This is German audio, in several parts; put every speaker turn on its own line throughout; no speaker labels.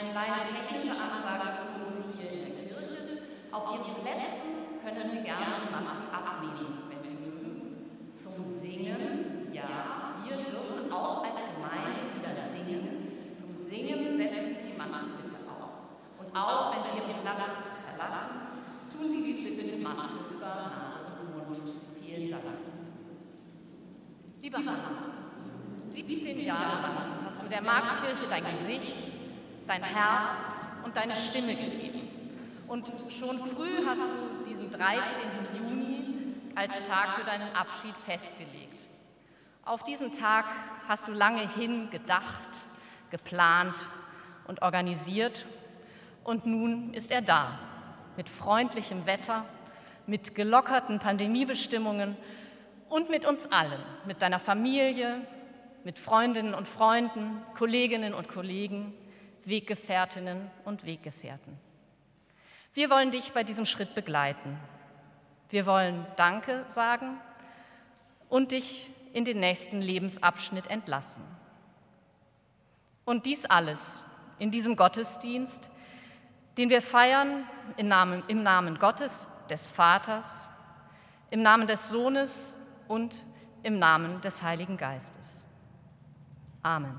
Eine kleine technische Ansage für uns hier in der Kirche. Auf Ihren Plätzen können Sie gerne die Maske abnehmen, wenn Sie mögen. Zum Singen, ja, wir dürfen auch als Gemeinde wieder singen. Zum Singen setzen Sie die Maske bitte auf. Und auch wenn Sie Ihren Platz verlassen, tun Sie dies bitte mit Maske über Nase und Mund. Vielen Dank. Liebe Hanna, 17 Jahre lang hast du der Marktkirche dein Gesicht, dein Herz und deine Stimme gegeben. Und schon früh hast du diesen 13. Juni als Tag für deinen Abschied festgelegt. Auf diesen Tag hast du lange hin gedacht, geplant und organisiert und nun ist er da, mit freundlichem Wetter, mit gelockerten Pandemiebestimmungen und mit uns allen, mit deiner Familie, mit Freundinnen und Freunden, Kolleginnen und Kollegen, Weggefährtinnen und Weggefährten. Wir wollen dich bei diesem Schritt begleiten. Wir wollen Danke sagen und dich in den nächsten Lebensabschnitt entlassen. Und dies alles in diesem Gottesdienst, den wir feiern im Namen, im Namen Gottes, des Vaters, im Namen des Sohnes und im Namen des Heiligen Geistes. Amen.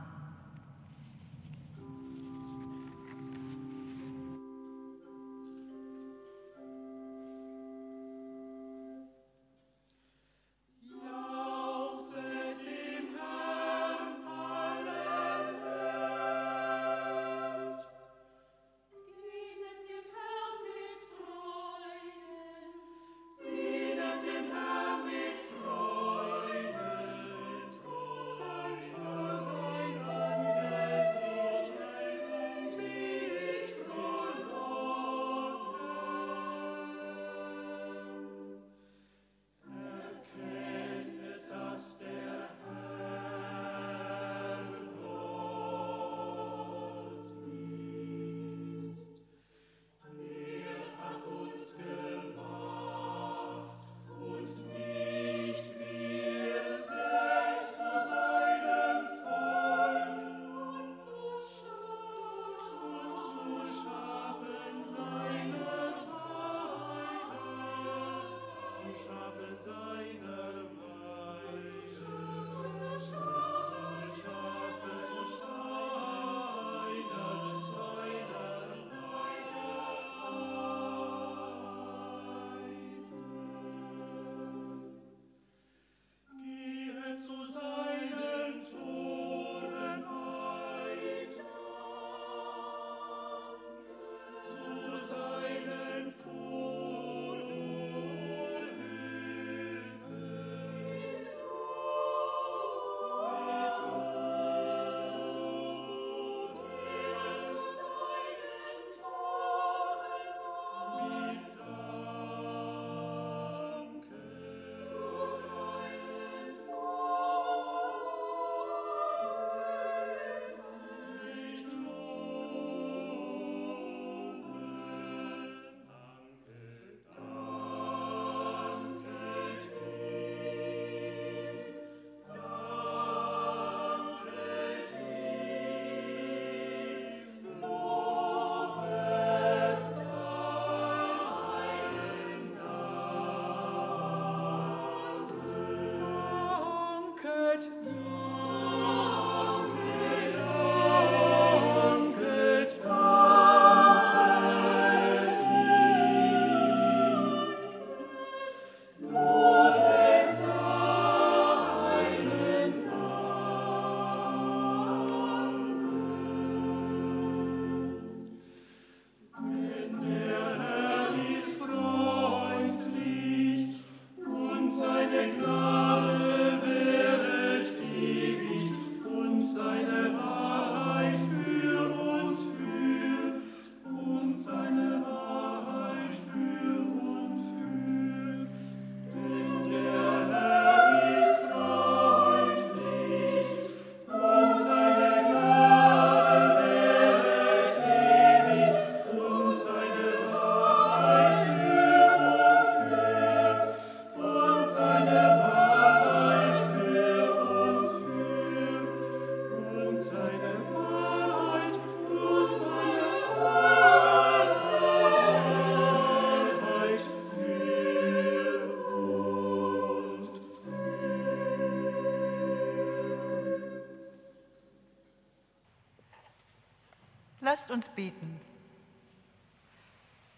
Lasst uns beten.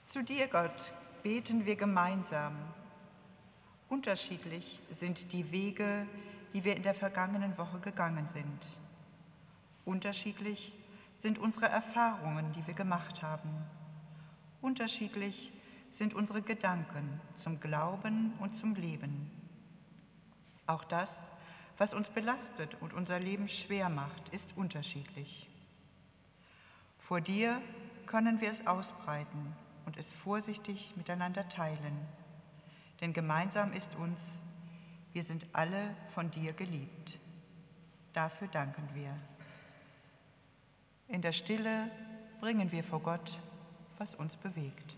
Zu dir, Gott, beten wir gemeinsam. Unterschiedlich sind die Wege, die wir in der vergangenen Woche gegangen sind. Unterschiedlich sind unsere Erfahrungen, die wir gemacht haben. Unterschiedlich sind unsere Gedanken zum Glauben und zum Leben. Auch das, was uns belastet und unser Leben schwer macht, ist unterschiedlich. Vor dir können wir es ausbreiten und es vorsichtig miteinander teilen. Denn gemeinsam ist uns, wir sind alle von dir geliebt. Dafür danken wir. In der Stille bringen wir vor Gott, was uns bewegt.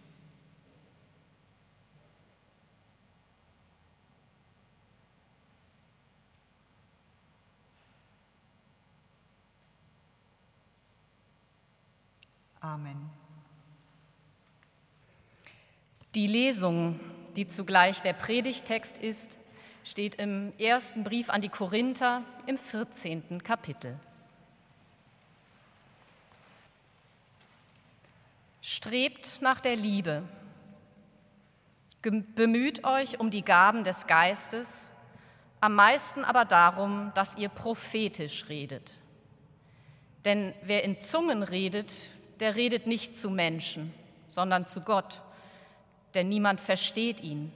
Amen.
Die Lesung, die zugleich der Predigtext ist, steht im ersten Brief an die Korinther im 14. Kapitel. Strebt nach der Liebe, bemüht euch um die Gaben des Geistes, am meisten aber darum, dass ihr prophetisch redet. Denn wer in Zungen redet, der redet nicht zu Menschen, sondern zu Gott, denn niemand versteht ihn.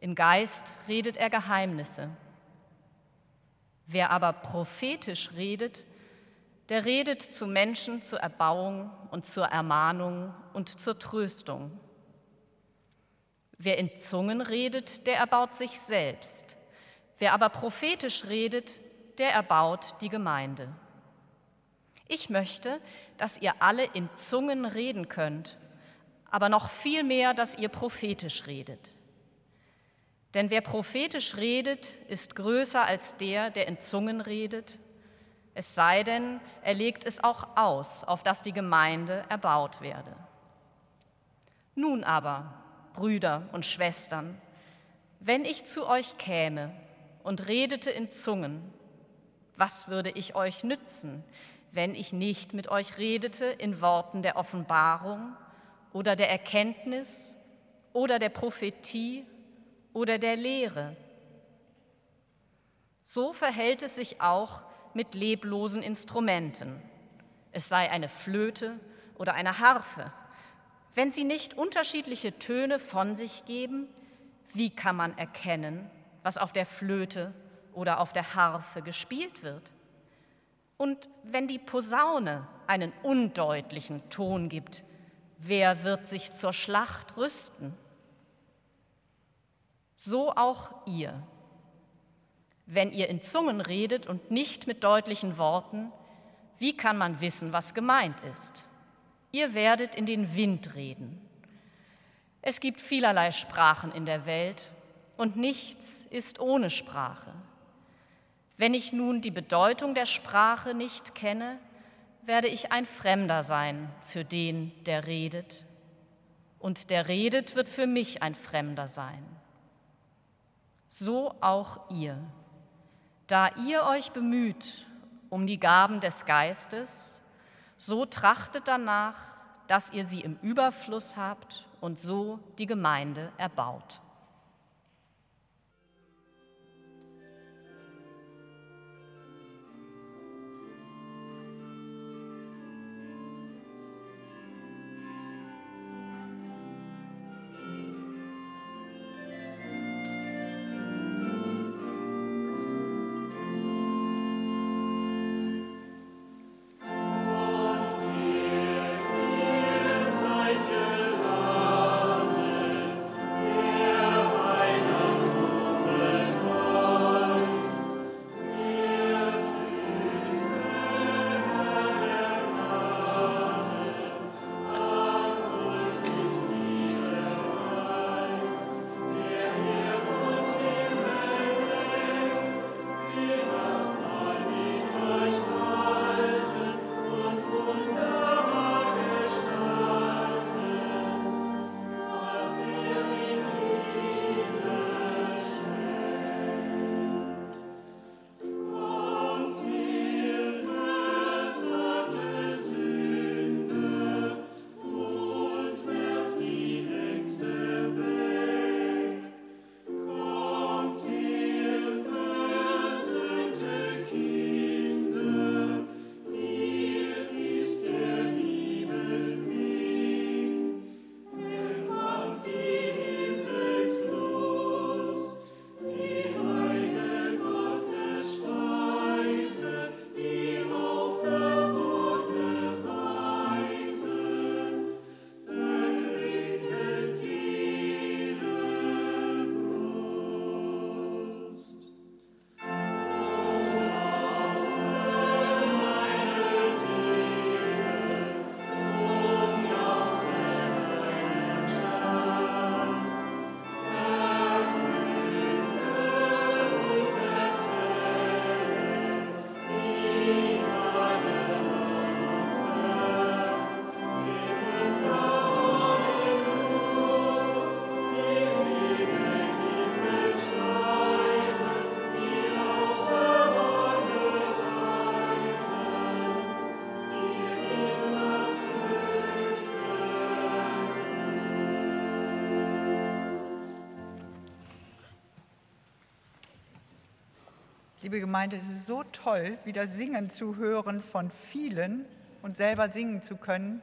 Im Geist redet er Geheimnisse. Wer aber prophetisch redet, der redet zu Menschen zur Erbauung und zur Ermahnung und zur Tröstung. Wer in Zungen redet, der erbaut sich selbst. Wer aber prophetisch redet, der erbaut die Gemeinde. Ich möchte, dass ihr alle in Zungen reden könnt, aber noch viel mehr, dass ihr prophetisch redet. Denn wer prophetisch redet, ist größer als der, der in Zungen redet, es sei denn, er legt es auch aus, auf dass die Gemeinde erbaut werde. Nun aber, Brüder und Schwestern, wenn ich zu euch käme und redete in Zungen, was würde ich euch nützen, wenn ich nicht mit euch redete in Worten der Offenbarung oder der Erkenntnis oder der Prophetie oder der Lehre. So verhält es sich auch mit leblosen Instrumenten, es sei eine Flöte oder eine Harfe. Wenn sie nicht unterschiedliche Töne von sich geben, wie kann man erkennen, was auf der Flöte oder auf der Harfe gespielt wird? Und wenn die Posaune einen undeutlichen Ton gibt, wer wird sich zur Schlacht rüsten? So auch ihr. Wenn ihr in Zungen redet und nicht mit deutlichen Worten, wie kann man wissen, was gemeint ist? Ihr werdet in den Wind reden. Es gibt vielerlei Sprachen in der Welt und nichts ist ohne Sprache. Wenn ich nun die Bedeutung der Sprache nicht kenne, werde ich ein Fremder sein für den, der redet. Und der redet wird für mich ein Fremder sein. So auch ihr. Da ihr euch bemüht um die Gaben des Geistes, so trachtet danach, dass ihr sie im Überfluss habt und so die Gemeinde erbaut.
Liebe Gemeinde, es ist so toll, wieder singen zu hören von vielen und selber singen zu können.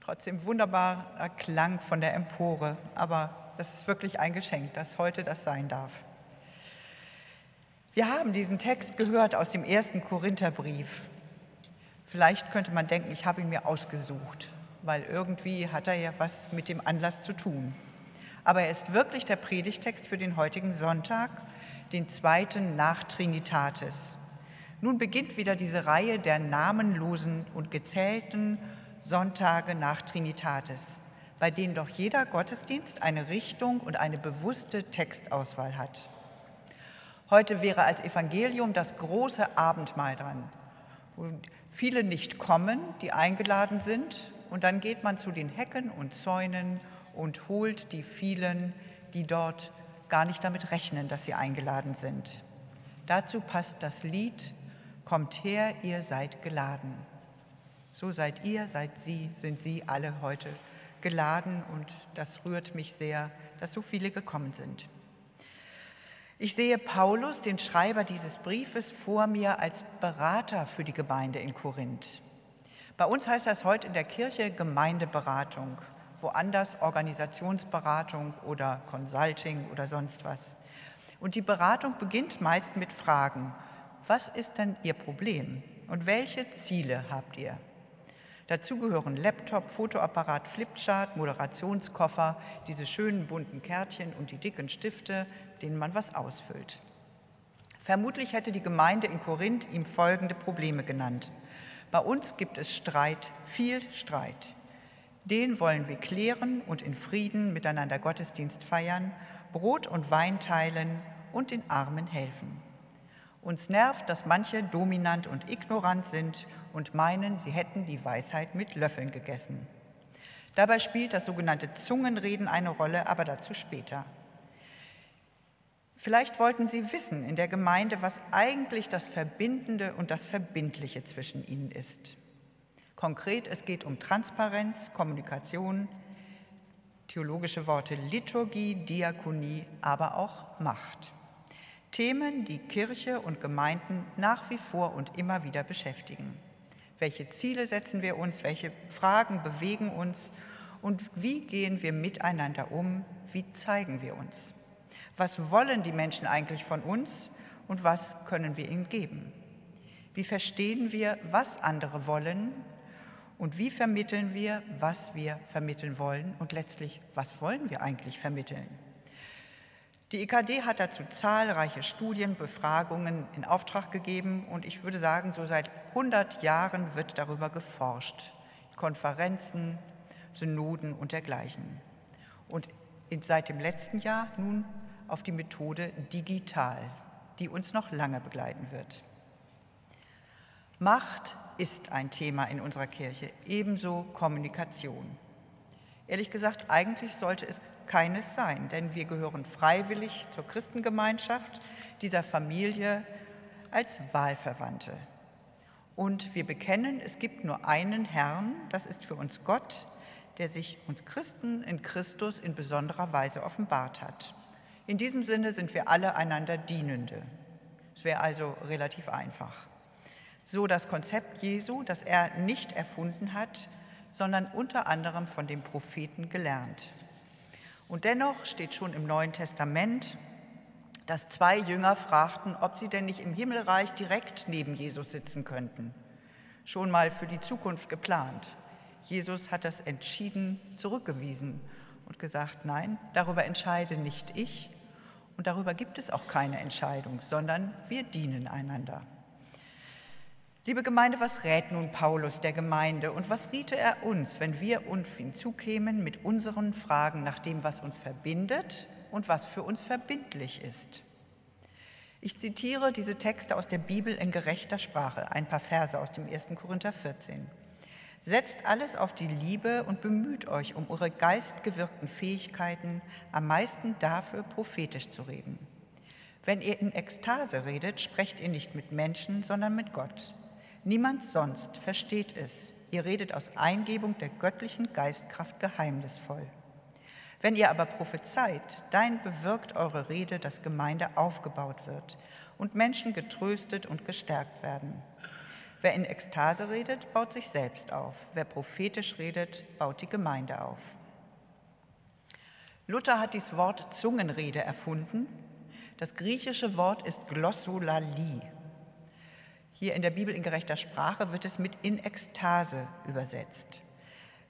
Trotzdem wunderbarer Klang von der Empore, aber das ist wirklich ein Geschenk, dass heute das sein darf. Wir haben diesen Text gehört aus dem ersten Korintherbrief. Vielleicht könnte man denken, ich habe ihn mir ausgesucht, weil irgendwie hat er ja was mit dem Anlass zu tun. Aber er ist wirklich der Predigtext für den heutigen Sonntag, den zweiten nach Trinitatis. Nun beginnt wieder diese Reihe der namenlosen und gezählten Sonntage nach Trinitatis, bei denen doch jeder Gottesdienst eine Richtung und eine bewusste Textauswahl hat. Heute wäre als Evangelium das große Abendmahl dran, wo viele nicht kommen, die eingeladen sind, und dann geht man zu den Hecken und Zäunen und holt die vielen, die dort gar nicht damit rechnen, dass sie eingeladen sind. Dazu passt das Lied Kommt her, ihr seid geladen. So seid ihr, seid Sie, sind Sie alle heute geladen und das rührt mich sehr, dass so viele gekommen sind. Ich sehe Paulus, den Schreiber dieses Briefes, vor mir als Berater für die Gemeinde in Korinth. Bei uns heißt das heute in der Kirche Gemeindeberatung woanders Organisationsberatung oder Consulting oder sonst was. Und die Beratung beginnt meist mit Fragen. Was ist denn Ihr Problem und welche Ziele habt ihr? Dazu gehören Laptop, Fotoapparat, Flipchart, Moderationskoffer, diese schönen bunten Kärtchen und die dicken Stifte, denen man was ausfüllt. Vermutlich hätte die Gemeinde in Korinth ihm folgende Probleme genannt. Bei uns gibt es Streit, viel Streit. Den wollen wir klären und in Frieden miteinander Gottesdienst feiern, Brot und Wein teilen und den Armen helfen. Uns nervt, dass manche dominant und ignorant sind und meinen, sie hätten die Weisheit mit Löffeln gegessen. Dabei spielt das sogenannte Zungenreden eine Rolle, aber dazu später. Vielleicht wollten Sie wissen in der Gemeinde, was eigentlich das Verbindende und das Verbindliche zwischen ihnen ist. Konkret, es geht um Transparenz, Kommunikation, theologische Worte Liturgie, Diakonie, aber auch Macht. Themen, die Kirche und Gemeinden nach wie vor und immer wieder beschäftigen. Welche Ziele setzen wir uns? Welche Fragen bewegen uns? Und wie gehen wir miteinander um? Wie zeigen wir uns? Was wollen die Menschen eigentlich von uns und was können wir ihnen geben? Wie verstehen wir, was andere wollen und wie vermitteln wir, was wir vermitteln wollen und letztlich, was wollen wir eigentlich vermitteln? Die IKD hat dazu zahlreiche Studien, Befragungen in Auftrag gegeben und ich würde sagen, so seit 100 Jahren wird darüber geforscht. Konferenzen, Synoden und dergleichen. Und seit dem letzten Jahr nun auf die Methode digital, die uns noch lange begleiten wird. Macht ist ein Thema in unserer Kirche, ebenso Kommunikation. Ehrlich gesagt, eigentlich sollte es keines sein, denn wir gehören freiwillig zur Christengemeinschaft dieser Familie als Wahlverwandte. Und wir bekennen, es gibt nur einen Herrn, das ist für uns Gott, der sich uns Christen in Christus in besonderer Weise offenbart hat. In diesem Sinne sind wir alle einander Dienende. Es wäre also relativ einfach so das Konzept Jesu, das er nicht erfunden hat, sondern unter anderem von dem Propheten gelernt. Und dennoch steht schon im Neuen Testament, dass zwei Jünger fragten, ob sie denn nicht im Himmelreich direkt neben Jesus sitzen könnten. Schon mal für die Zukunft geplant. Jesus hat das entschieden zurückgewiesen und gesagt, nein, darüber entscheide nicht ich und darüber gibt es auch keine Entscheidung, sondern wir dienen einander. Liebe Gemeinde, was rät nun Paulus der Gemeinde und was riete er uns, wenn wir uns hinzukämen mit unseren Fragen nach dem, was uns verbindet und was für uns verbindlich ist? Ich zitiere diese Texte aus der Bibel in gerechter Sprache, ein paar Verse aus dem 1. Korinther 14. Setzt alles auf die Liebe und bemüht euch um eure geistgewirkten Fähigkeiten, am meisten dafür prophetisch zu reden. Wenn ihr in Ekstase redet, sprecht ihr nicht mit Menschen, sondern mit Gott. Niemand sonst versteht es. Ihr redet aus Eingebung der göttlichen Geistkraft geheimnisvoll. Wenn ihr aber prophezeit, dann bewirkt eure Rede, dass Gemeinde aufgebaut wird und Menschen getröstet und gestärkt werden. Wer in Ekstase redet, baut sich selbst auf. Wer prophetisch redet, baut die Gemeinde auf. Luther hat dieses Wort Zungenrede erfunden. Das griechische Wort ist Glossolalie. Hier in der Bibel in gerechter Sprache wird es mit in Ekstase übersetzt.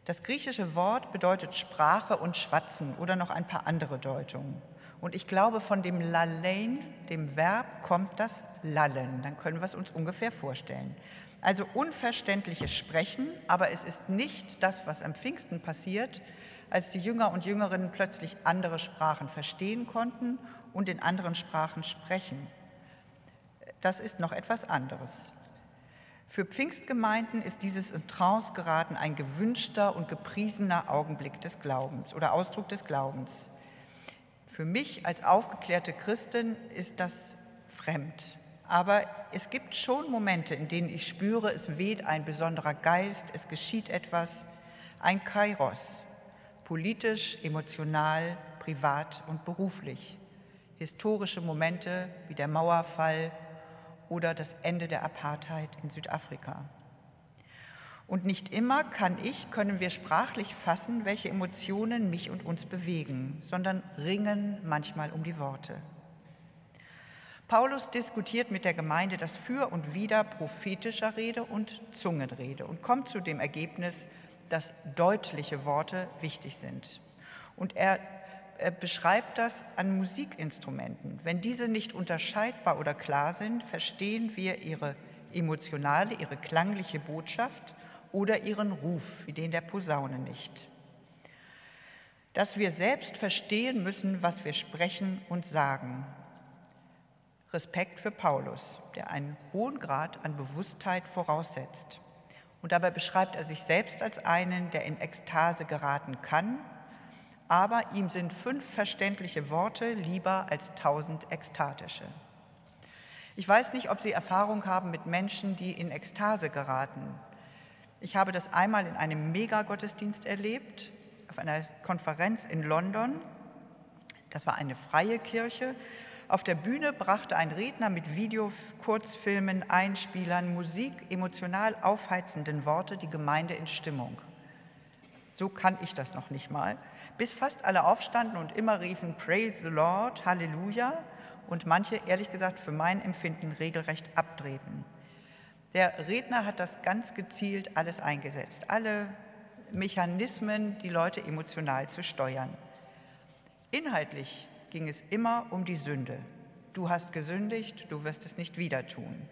Das griechische Wort bedeutet Sprache und Schwatzen oder noch ein paar andere Deutungen. Und ich glaube, von dem Lallein, dem Verb, kommt das Lallen. Dann können wir es uns ungefähr vorstellen. Also unverständliches Sprechen, aber es ist nicht das, was am Pfingsten passiert, als die Jünger und Jüngerinnen plötzlich andere Sprachen verstehen konnten und in anderen Sprachen sprechen. Das ist noch etwas anderes. Für Pfingstgemeinden ist dieses in Trance geraten ein gewünschter und gepriesener Augenblick des Glaubens oder Ausdruck des Glaubens. Für mich als aufgeklärte Christin ist das fremd. Aber es gibt schon Momente, in denen ich spüre, es weht ein besonderer Geist, es geschieht etwas, ein Kairos, politisch, emotional, privat und beruflich. Historische Momente wie der Mauerfall oder das Ende der Apartheid in Südafrika. Und nicht immer kann ich, können wir sprachlich fassen, welche Emotionen mich und uns bewegen, sondern ringen manchmal um die Worte. Paulus diskutiert mit der Gemeinde das Für und Wider prophetischer Rede und Zungenrede und kommt zu dem Ergebnis, dass deutliche Worte wichtig sind. Und er beschreibt das an Musikinstrumenten. Wenn diese nicht unterscheidbar oder klar sind, verstehen wir ihre emotionale, ihre klangliche Botschaft oder ihren Ruf, wie den der Posaune nicht. Dass wir selbst verstehen müssen, was wir sprechen und sagen. Respekt für Paulus, der einen hohen Grad an Bewusstheit voraussetzt. Und dabei beschreibt er sich selbst als einen, der in Ekstase geraten kann aber ihm sind fünf verständliche Worte lieber als tausend ekstatische. Ich weiß nicht, ob Sie Erfahrung haben mit Menschen, die in Ekstase geraten. Ich habe das einmal in einem Megagottesdienst erlebt, auf einer Konferenz in London. Das war eine freie Kirche. Auf der Bühne brachte ein Redner mit Video, Kurzfilmen, Einspielern, Musik, emotional aufheizenden Worte die Gemeinde in Stimmung. So kann ich das noch nicht mal bis fast alle aufstanden und immer riefen Praise the Lord, Halleluja und manche, ehrlich gesagt, für mein Empfinden regelrecht abdrehten. Der Redner hat das ganz gezielt alles eingesetzt, alle Mechanismen, die Leute emotional zu steuern. Inhaltlich ging es immer um die Sünde. Du hast gesündigt, du wirst es nicht wieder tun.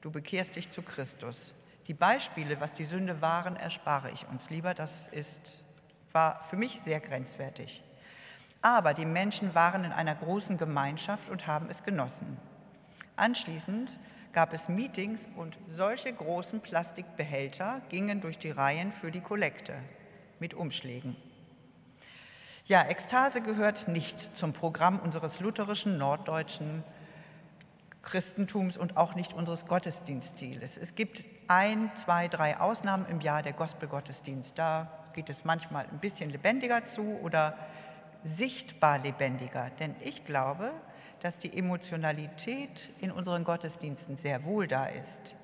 Du bekehrst dich zu Christus. Die Beispiele, was die Sünde waren, erspare ich uns lieber. Das ist war für mich sehr grenzwertig. Aber die Menschen waren in einer großen Gemeinschaft und haben es genossen. Anschließend gab es Meetings und solche großen Plastikbehälter gingen durch die Reihen für die Kollekte mit Umschlägen. Ja, Ekstase gehört nicht zum Programm unseres lutherischen norddeutschen Christentums und auch nicht unseres Gottesdienststiles. Es gibt ein, zwei, drei Ausnahmen im Jahr der Gospelgottesdienst. Da geht es manchmal ein bisschen lebendiger zu oder sichtbar lebendiger. Denn ich glaube, dass die Emotionalität in unseren Gottesdiensten sehr wohl da ist.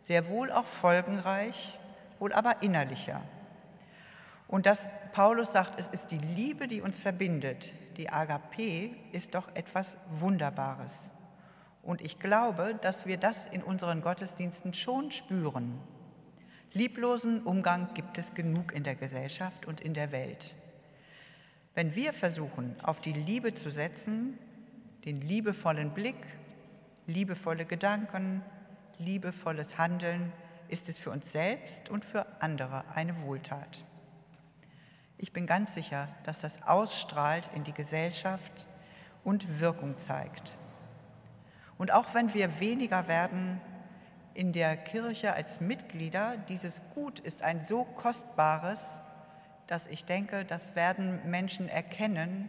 Sehr wohl auch folgenreich, wohl aber innerlicher. Und dass Paulus sagt, es ist die Liebe, die uns verbindet. Die Agape ist doch etwas Wunderbares. Und ich glaube, dass wir das in unseren Gottesdiensten schon spüren. Lieblosen Umgang gibt es genug in der Gesellschaft und in der Welt. Wenn wir versuchen, auf die Liebe zu setzen, den liebevollen Blick, liebevolle Gedanken, liebevolles Handeln, ist es für uns selbst und für andere eine Wohltat. Ich bin ganz sicher, dass das ausstrahlt in die Gesellschaft und Wirkung zeigt. Und auch wenn wir weniger werden, in der Kirche als Mitglieder, dieses Gut ist ein so kostbares, dass ich denke, das werden Menschen erkennen,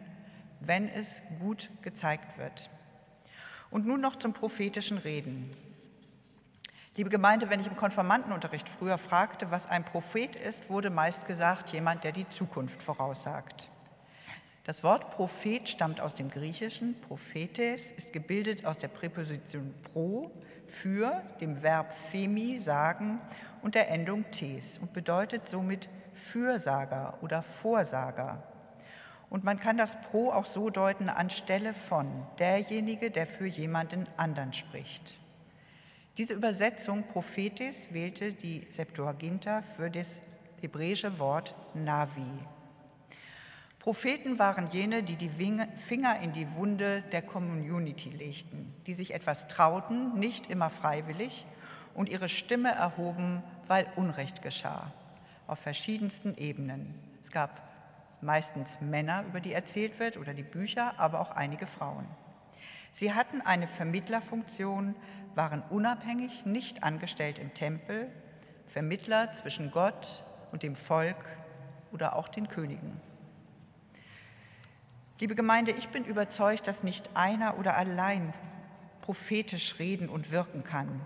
wenn es gut gezeigt wird. Und nun noch zum prophetischen Reden. Liebe Gemeinde, wenn ich im Konformantenunterricht früher fragte, was ein Prophet ist, wurde meist gesagt, jemand, der die Zukunft voraussagt. Das Wort Prophet stammt aus dem Griechischen. Prophetes ist gebildet aus der Präposition pro, für, dem Verb femi, sagen und der Endung tes und bedeutet somit Fürsager oder Vorsager. Und man kann das pro auch so deuten anstelle von derjenige, der für jemanden anderen spricht. Diese Übersetzung Prophetis wählte die Septuaginta für das hebräische Wort Navi. Propheten waren jene, die die Finger in die Wunde der Community legten, die sich etwas trauten, nicht immer freiwillig, und ihre Stimme erhoben, weil Unrecht geschah, auf verschiedensten Ebenen. Es gab meistens Männer, über die erzählt wird, oder die Bücher, aber auch einige Frauen. Sie hatten eine Vermittlerfunktion, waren unabhängig, nicht angestellt im Tempel, Vermittler zwischen Gott und dem Volk oder auch den Königen. Liebe Gemeinde, ich bin überzeugt, dass nicht einer oder allein prophetisch reden und wirken kann.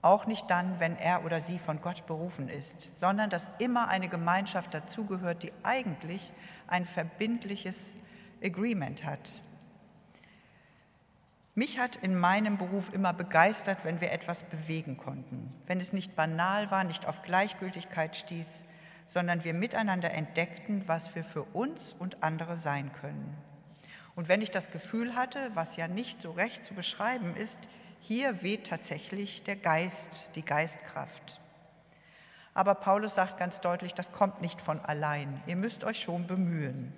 Auch nicht dann, wenn er oder sie von Gott berufen ist, sondern dass immer eine Gemeinschaft dazugehört, die eigentlich ein verbindliches Agreement hat. Mich hat in meinem Beruf immer begeistert, wenn wir etwas bewegen konnten, wenn es nicht banal war, nicht auf Gleichgültigkeit stieß, sondern wir miteinander entdeckten, was wir für uns und andere sein können. Und wenn ich das Gefühl hatte, was ja nicht so recht zu beschreiben ist, hier weht tatsächlich der Geist, die Geistkraft. Aber Paulus sagt ganz deutlich, das kommt nicht von allein. Ihr müsst euch schon bemühen.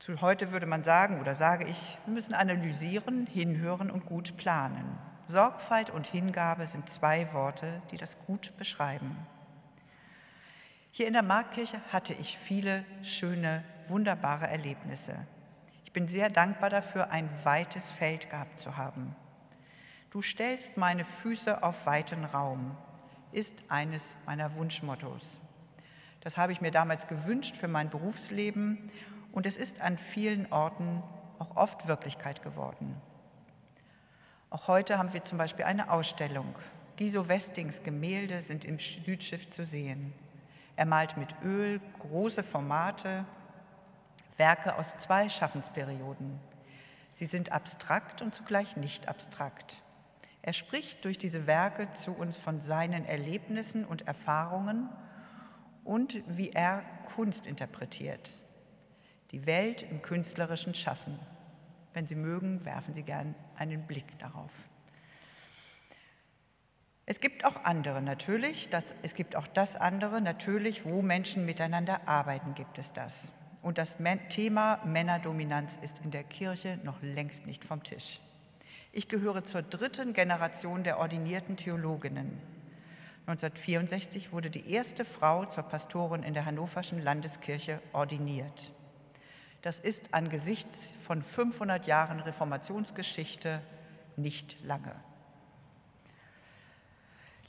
Zu heute würde man sagen oder sage ich, wir müssen analysieren, hinhören und gut planen. Sorgfalt und Hingabe sind zwei Worte, die das gut beschreiben. Hier in der Marktkirche hatte ich viele schöne, wunderbare Erlebnisse. Ich bin sehr dankbar dafür, ein weites Feld gehabt zu haben. Du stellst meine Füße auf weiten Raum, ist eines meiner Wunschmottos. Das habe ich mir damals gewünscht für mein Berufsleben und es ist an vielen Orten auch oft Wirklichkeit geworden. Auch heute haben wir zum Beispiel eine Ausstellung. Giso Westings Gemälde sind im Südschiff zu sehen. Er malt mit Öl große Formate, Werke aus zwei Schaffensperioden. Sie sind abstrakt und zugleich nicht abstrakt. Er spricht durch diese Werke zu uns von seinen Erlebnissen und Erfahrungen und wie er Kunst interpretiert. Die Welt im künstlerischen Schaffen. Wenn Sie mögen, werfen Sie gern einen Blick darauf. Es gibt auch andere natürlich, das, es gibt auch das andere natürlich, wo Menschen miteinander arbeiten, gibt es das. Und das Thema Männerdominanz ist in der Kirche noch längst nicht vom Tisch. Ich gehöre zur dritten Generation der ordinierten Theologinnen. 1964 wurde die erste Frau zur Pastorin in der Hannoverschen Landeskirche ordiniert. Das ist angesichts von 500 Jahren Reformationsgeschichte nicht lange.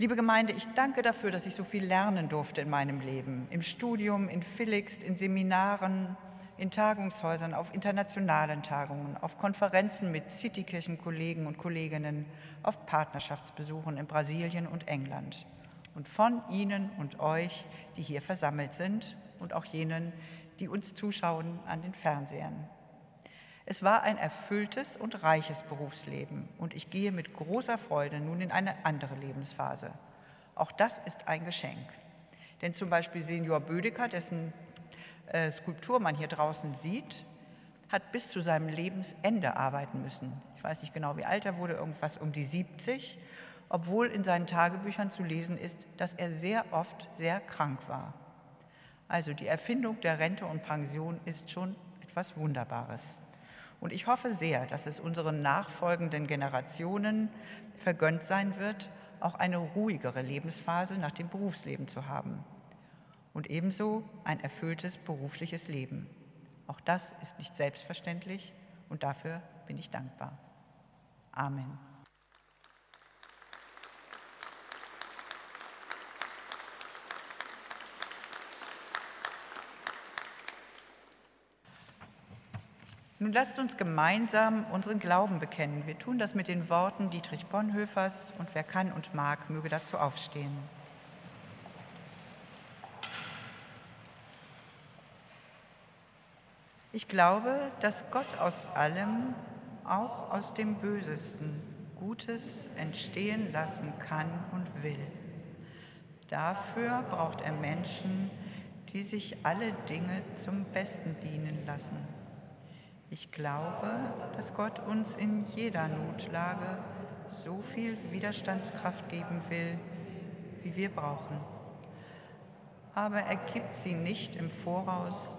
Liebe Gemeinde, ich danke dafür, dass ich so viel lernen durfte in meinem Leben, im Studium, in Philixt, in Seminaren, in Tagungshäusern, auf internationalen Tagungen, auf Konferenzen mit Citykirchenkollegen und Kolleginnen, auf Partnerschaftsbesuchen in Brasilien und England. Und von Ihnen und euch, die hier versammelt sind und auch jenen, die uns zuschauen an den Fernsehern. Es war ein erfülltes und reiches Berufsleben und ich gehe mit großer Freude nun in eine andere Lebensphase. Auch das ist ein Geschenk. Denn zum Beispiel Senior Bödecker, dessen äh, Skulptur man hier draußen sieht, hat bis zu seinem Lebensende arbeiten müssen. Ich weiß nicht genau, wie alt er wurde, irgendwas um die 70, obwohl in seinen Tagebüchern zu lesen ist, dass er sehr oft sehr krank war. Also die Erfindung der Rente und Pension ist schon etwas Wunderbares. Und ich hoffe sehr, dass es unseren nachfolgenden Generationen vergönnt sein wird, auch eine ruhigere Lebensphase nach dem Berufsleben zu haben. Und ebenso ein erfülltes berufliches Leben. Auch das ist nicht selbstverständlich und dafür bin ich dankbar. Amen. Nun lasst uns gemeinsam unseren Glauben bekennen. Wir tun das mit den Worten Dietrich Bonhoeffers und wer kann und mag, möge dazu aufstehen. Ich glaube, dass Gott aus allem, auch aus dem Bösesten, Gutes entstehen lassen kann und will. Dafür braucht er Menschen, die sich alle Dinge zum Besten dienen lassen. Ich glaube, dass Gott uns in jeder Notlage so viel Widerstandskraft geben will, wie wir brauchen. Aber er gibt sie nicht im Voraus,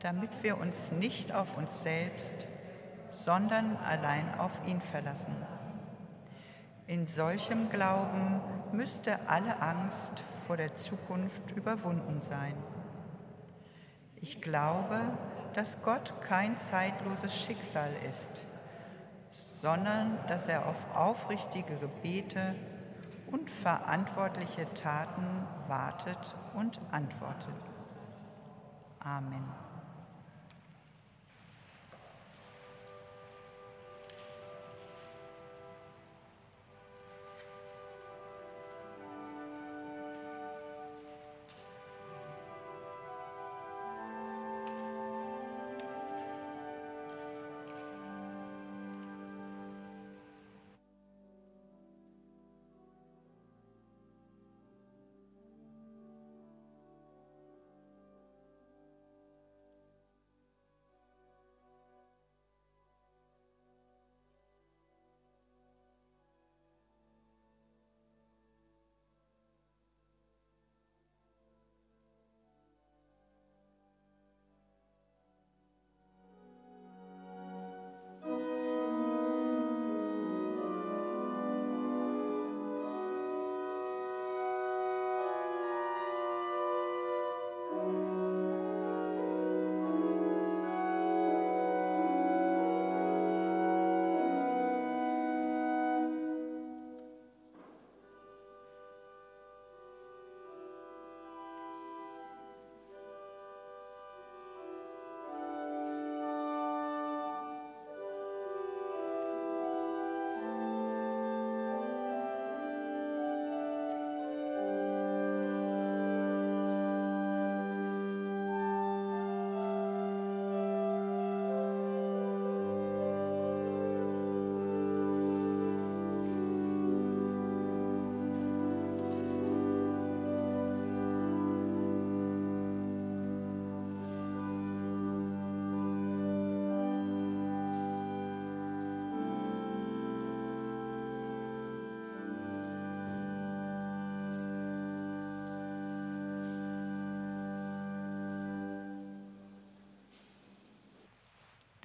damit wir uns nicht auf uns selbst, sondern allein auf ihn verlassen. In solchem Glauben müsste alle Angst vor der Zukunft überwunden sein. Ich glaube, dass Gott kein zeitloses Schicksal ist, sondern dass er auf aufrichtige Gebete und verantwortliche Taten wartet und antwortet. Amen.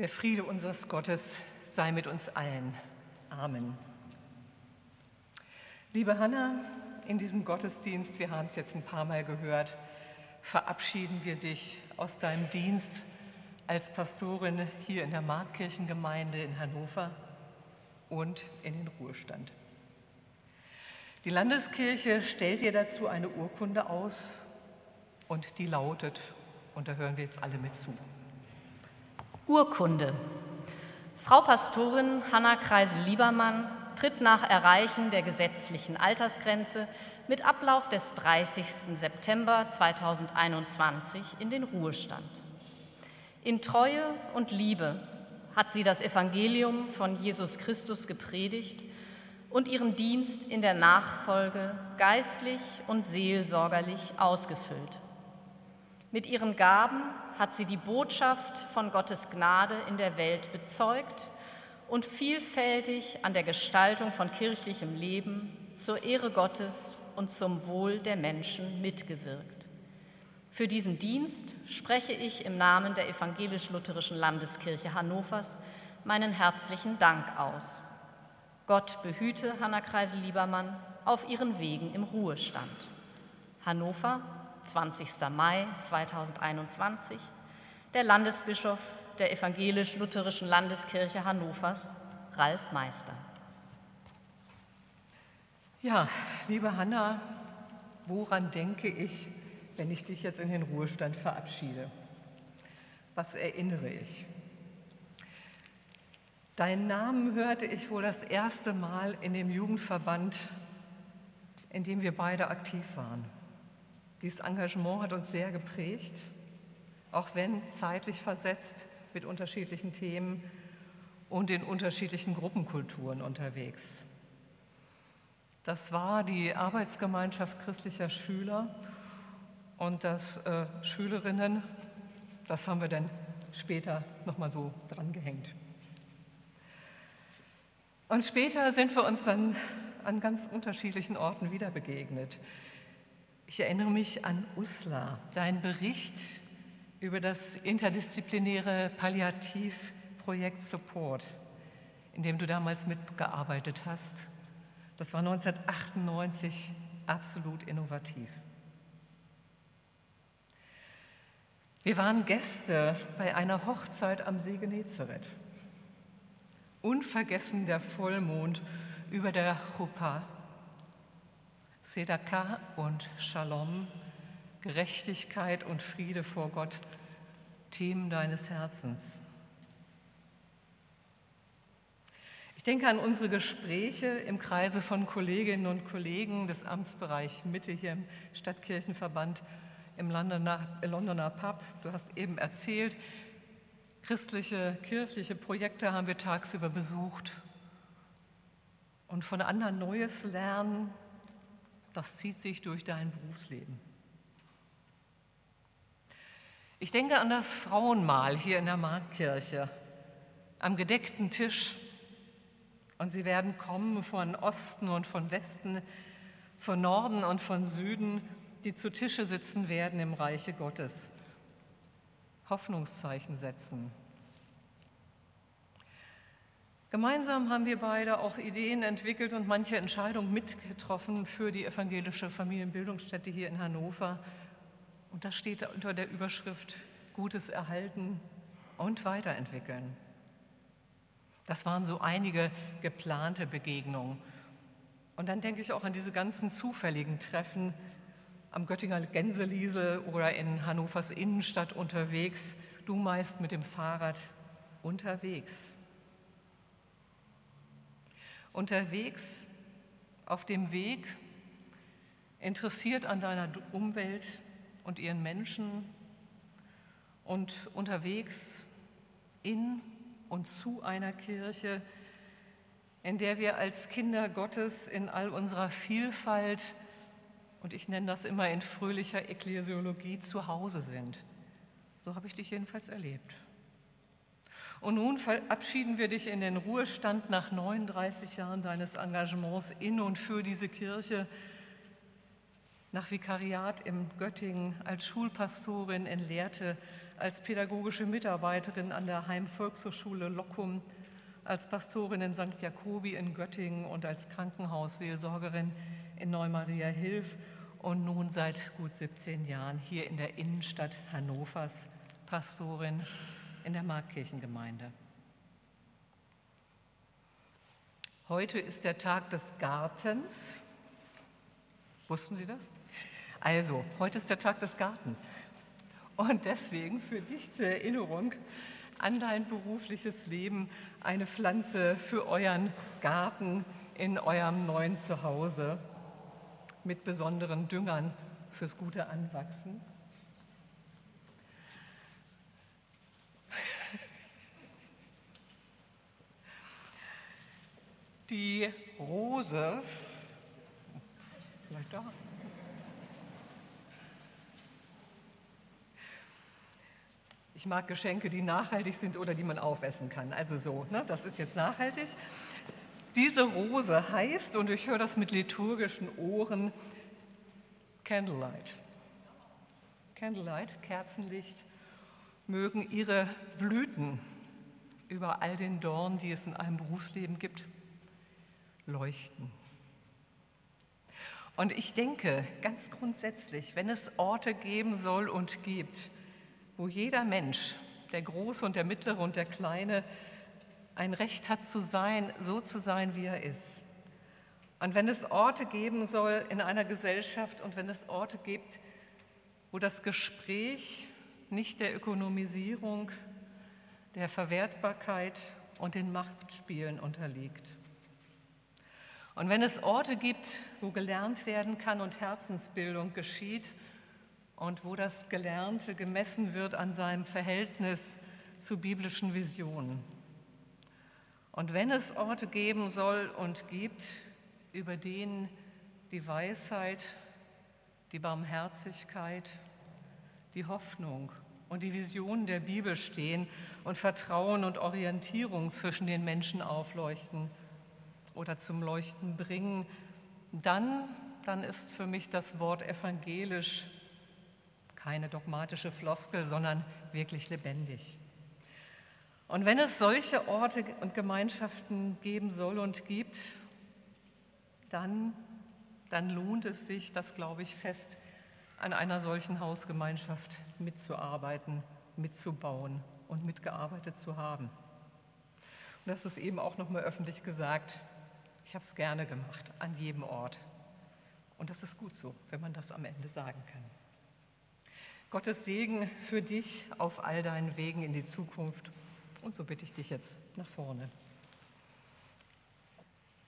Der Friede unseres Gottes sei mit uns allen. Amen. Liebe Hanna, in diesem Gottesdienst, wir haben es jetzt ein paar Mal gehört, verabschieden wir dich aus deinem Dienst als Pastorin hier in der Markkirchengemeinde in Hannover und in den Ruhestand. Die Landeskirche stellt dir dazu eine Urkunde aus und die lautet, und da hören wir jetzt alle mit zu.
Urkunde. Frau Pastorin Hanna Kreisel-Liebermann tritt nach Erreichen der gesetzlichen Altersgrenze mit Ablauf des 30. September 2021 in den Ruhestand. In Treue und Liebe hat sie das Evangelium von Jesus Christus gepredigt und ihren Dienst in der Nachfolge geistlich und seelsorgerlich ausgefüllt. Mit ihren Gaben hat sie die Botschaft von Gottes Gnade in der Welt bezeugt und vielfältig an der Gestaltung von kirchlichem Leben zur Ehre Gottes und zum Wohl der Menschen mitgewirkt. Für diesen Dienst spreche ich im Namen der evangelisch-lutherischen Landeskirche Hannovers meinen herzlichen Dank aus. Gott behüte Hanna Kreisel-Liebermann auf ihren Wegen im Ruhestand. Hannover, 20. Mai 2021, der Landesbischof der evangelisch-lutherischen Landeskirche Hannovers, Ralf Meister.
Ja, liebe Hanna, woran denke ich, wenn ich dich jetzt in den Ruhestand verabschiede? Was erinnere ich? Deinen Namen hörte ich wohl das erste Mal in dem Jugendverband, in dem wir beide aktiv waren. Dieses Engagement hat uns sehr geprägt, auch wenn zeitlich versetzt mit unterschiedlichen Themen und in unterschiedlichen Gruppenkulturen unterwegs. Das war die Arbeitsgemeinschaft christlicher Schüler und das äh, Schülerinnen, das haben wir dann später nochmal so dran gehängt. Und später sind wir uns dann an ganz unterschiedlichen Orten wieder begegnet. Ich erinnere mich an Usla, dein Bericht über das interdisziplinäre Palliativprojekt Support, in dem du damals mitgearbeitet hast. Das war 1998 absolut innovativ. Wir waren Gäste bei einer Hochzeit am See Genezareth. Unvergessen der Vollmond über der Chuppah. Sedaka und Shalom, Gerechtigkeit und Friede vor Gott, Themen deines Herzens. Ich denke an unsere Gespräche im Kreise von Kolleginnen und Kollegen des Amtsbereich Mitte hier im Stadtkirchenverband im Londoner, Londoner Pub. Du hast eben erzählt, christliche, kirchliche Projekte haben wir tagsüber besucht. Und von anderen Neues lernen, das zieht sich durch dein Berufsleben. Ich denke an das Frauenmahl hier in der Marktkirche, am gedeckten Tisch. Und sie werden kommen von Osten und von Westen, von Norden und von Süden die zu Tische sitzen werden im Reiche Gottes. Hoffnungszeichen setzen. Gemeinsam haben wir beide auch Ideen entwickelt und manche Entscheidungen mitgetroffen für die evangelische Familienbildungsstätte hier in Hannover. Und das steht unter der Überschrift Gutes erhalten und weiterentwickeln. Das waren so einige geplante Begegnungen. Und dann denke ich auch an diese ganzen zufälligen Treffen, am Göttinger Gänseliesel oder in Hannovers Innenstadt unterwegs, du meist mit dem Fahrrad unterwegs. Unterwegs, auf dem Weg, interessiert an deiner Umwelt und ihren Menschen und unterwegs in und zu einer Kirche, in der wir als Kinder Gottes in all unserer Vielfalt und ich nenne das immer in fröhlicher Ekklesiologie zu Hause sind. So habe ich dich jedenfalls erlebt. Und nun verabschieden wir dich in den Ruhestand nach 39 Jahren deines Engagements in und für diese Kirche, nach Vikariat in Göttingen, als Schulpastorin in Lehrte, als pädagogische Mitarbeiterin an der Heimvolkshochschule Lockum, als Pastorin in St. Jakobi in Göttingen und als Krankenhausseelsorgerin in Neumaria Hilf und nun seit gut 17 Jahren hier in der Innenstadt Hannovers Pastorin in der Markkirchengemeinde. Heute ist der Tag des Gartens. Wussten Sie das? Also, heute ist der Tag des Gartens. Und deswegen für dich zur Erinnerung an dein berufliches Leben eine Pflanze für euren Garten in eurem neuen Zuhause mit besonderen Düngern fürs gute Anwachsen. Die Rose, vielleicht da. Ich mag Geschenke, die nachhaltig sind oder die man aufessen kann. Also so, ne? das ist jetzt nachhaltig. Diese Rose heißt, und ich höre das mit liturgischen Ohren, Candlelight. Candlelight, Kerzenlicht, mögen ihre Blüten über all den Dornen, die es in einem Berufsleben gibt, leuchten. Und ich denke ganz grundsätzlich, wenn es Orte geben soll und gibt, wo jeder Mensch, der Große und der Mittlere und der Kleine, ein Recht hat zu sein, so zu sein, wie er ist. Und wenn es Orte geben soll in einer Gesellschaft und wenn es Orte gibt, wo das Gespräch nicht der Ökonomisierung, der Verwertbarkeit und den Machtspielen unterliegt. Und wenn es Orte gibt, wo gelernt werden kann und Herzensbildung geschieht, und wo das Gelernte gemessen wird an seinem Verhältnis zu biblischen Visionen. Und wenn es Orte geben soll und gibt, über denen die Weisheit, die Barmherzigkeit, die Hoffnung und die Visionen der Bibel stehen und Vertrauen und Orientierung zwischen den Menschen aufleuchten oder zum Leuchten bringen, dann, dann ist für mich das Wort evangelisch keine dogmatische Floskel, sondern wirklich lebendig. Und wenn es solche Orte und Gemeinschaften geben soll und gibt, dann, dann lohnt es sich, das glaube ich fest, an einer solchen Hausgemeinschaft mitzuarbeiten, mitzubauen und mitgearbeitet zu haben. Und das ist eben auch nochmal öffentlich gesagt. Ich habe es gerne gemacht, an jedem Ort. Und das ist gut so, wenn man das am Ende sagen kann. Gottes Segen für dich auf all deinen Wegen in die Zukunft. Und so bitte ich dich jetzt nach vorne.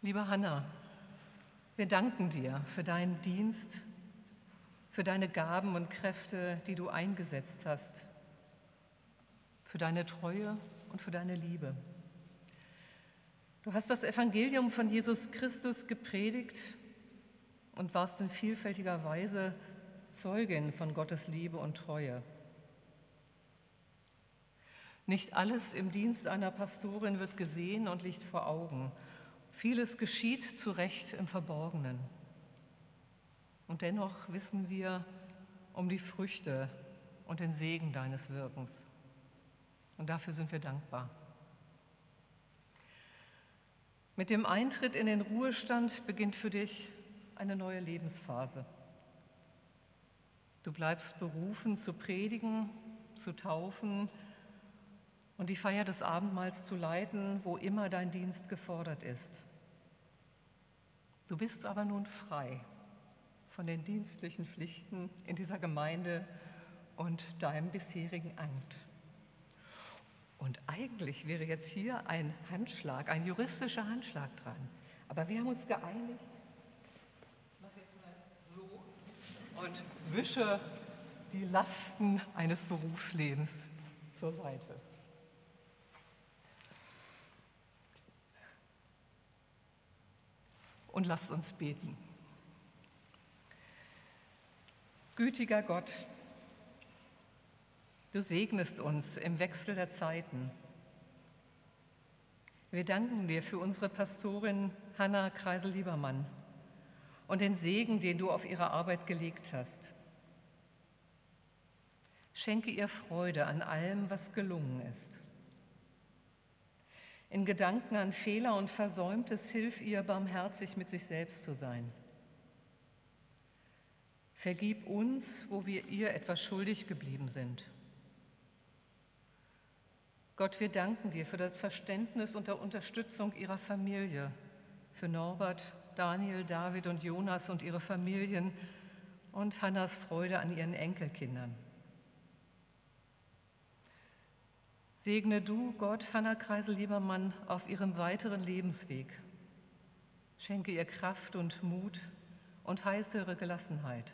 Liebe Hanna, wir danken dir für deinen Dienst, für deine Gaben und Kräfte, die du eingesetzt hast, für deine Treue und für deine Liebe. Du hast das Evangelium von Jesus Christus gepredigt und warst in vielfältiger Weise Zeugin von Gottes Liebe und Treue. Nicht alles im Dienst einer Pastorin wird gesehen und liegt vor Augen. Vieles geschieht zu Recht im Verborgenen. Und dennoch wissen wir um die Früchte und den Segen deines Wirkens. Und dafür sind wir dankbar. Mit dem Eintritt in den Ruhestand beginnt für dich eine neue Lebensphase. Du bleibst berufen zu predigen, zu taufen und die Feier des Abendmahls zu leiten, wo immer dein Dienst gefordert ist. Du bist aber nun frei von den dienstlichen Pflichten in dieser Gemeinde und deinem bisherigen Amt. Und eigentlich wäre jetzt hier ein Handschlag, ein juristischer Handschlag dran. Aber wir haben uns geeinigt, und wische die Lasten eines Berufslebens zur Seite. Und lasst uns beten. Gütiger Gott, du segnest uns im Wechsel der Zeiten. Wir danken dir für unsere Pastorin Hanna Kreisel-Liebermann und den Segen, den du auf ihre Arbeit gelegt hast. Schenke ihr Freude an allem, was gelungen ist. In Gedanken an Fehler und Versäumtes hilf ihr, barmherzig mit sich selbst zu sein. Vergib uns, wo wir ihr etwas schuldig geblieben sind. Gott, wir danken dir für das Verständnis und der Unterstützung ihrer Familie, für Norbert Daniel, David und Jonas und ihre Familien und Hannas Freude an ihren Enkelkindern. Segne du, Gott, Hanna Kreisel-Liebermann auf ihrem weiteren Lebensweg. Schenke ihr Kraft und Mut und heißere Gelassenheit.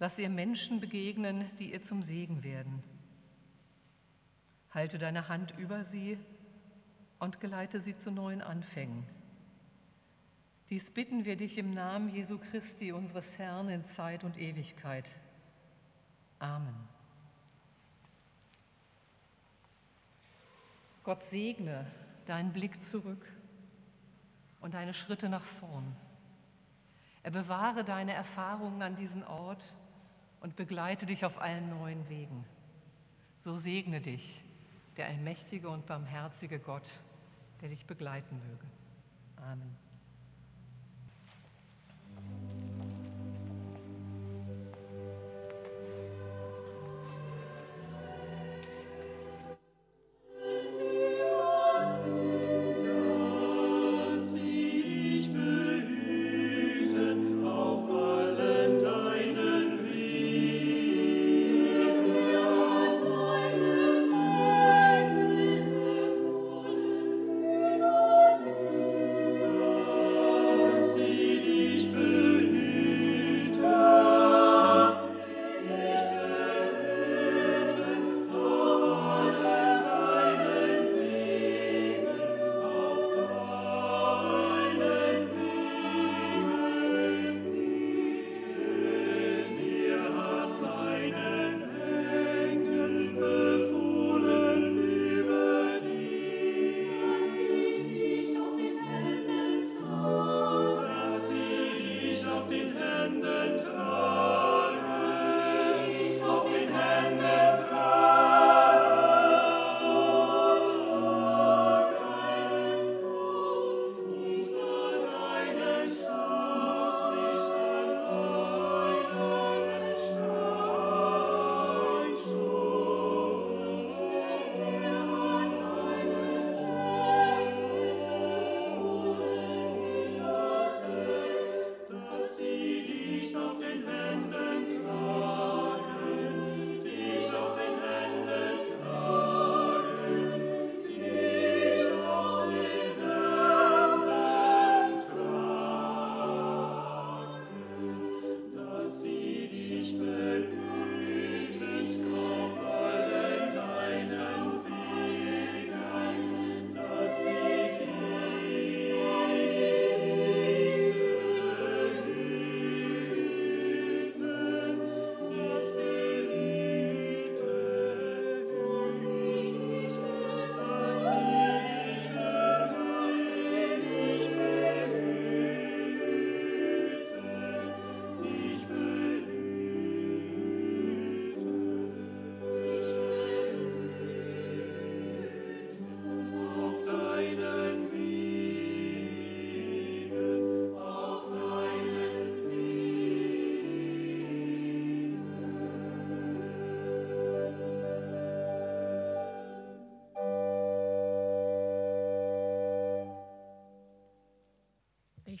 Lass ihr Menschen begegnen, die ihr zum Segen werden. Halte deine Hand über sie und geleite sie zu neuen Anfängen. Dies bitten wir dich im Namen Jesu Christi, unseres Herrn, in Zeit und Ewigkeit. Amen. Gott segne deinen Blick zurück und deine Schritte nach vorn. Er bewahre deine Erfahrungen an diesen Ort und begleite dich auf allen neuen Wegen. So segne dich der allmächtige und barmherzige Gott, der dich begleiten möge. Amen.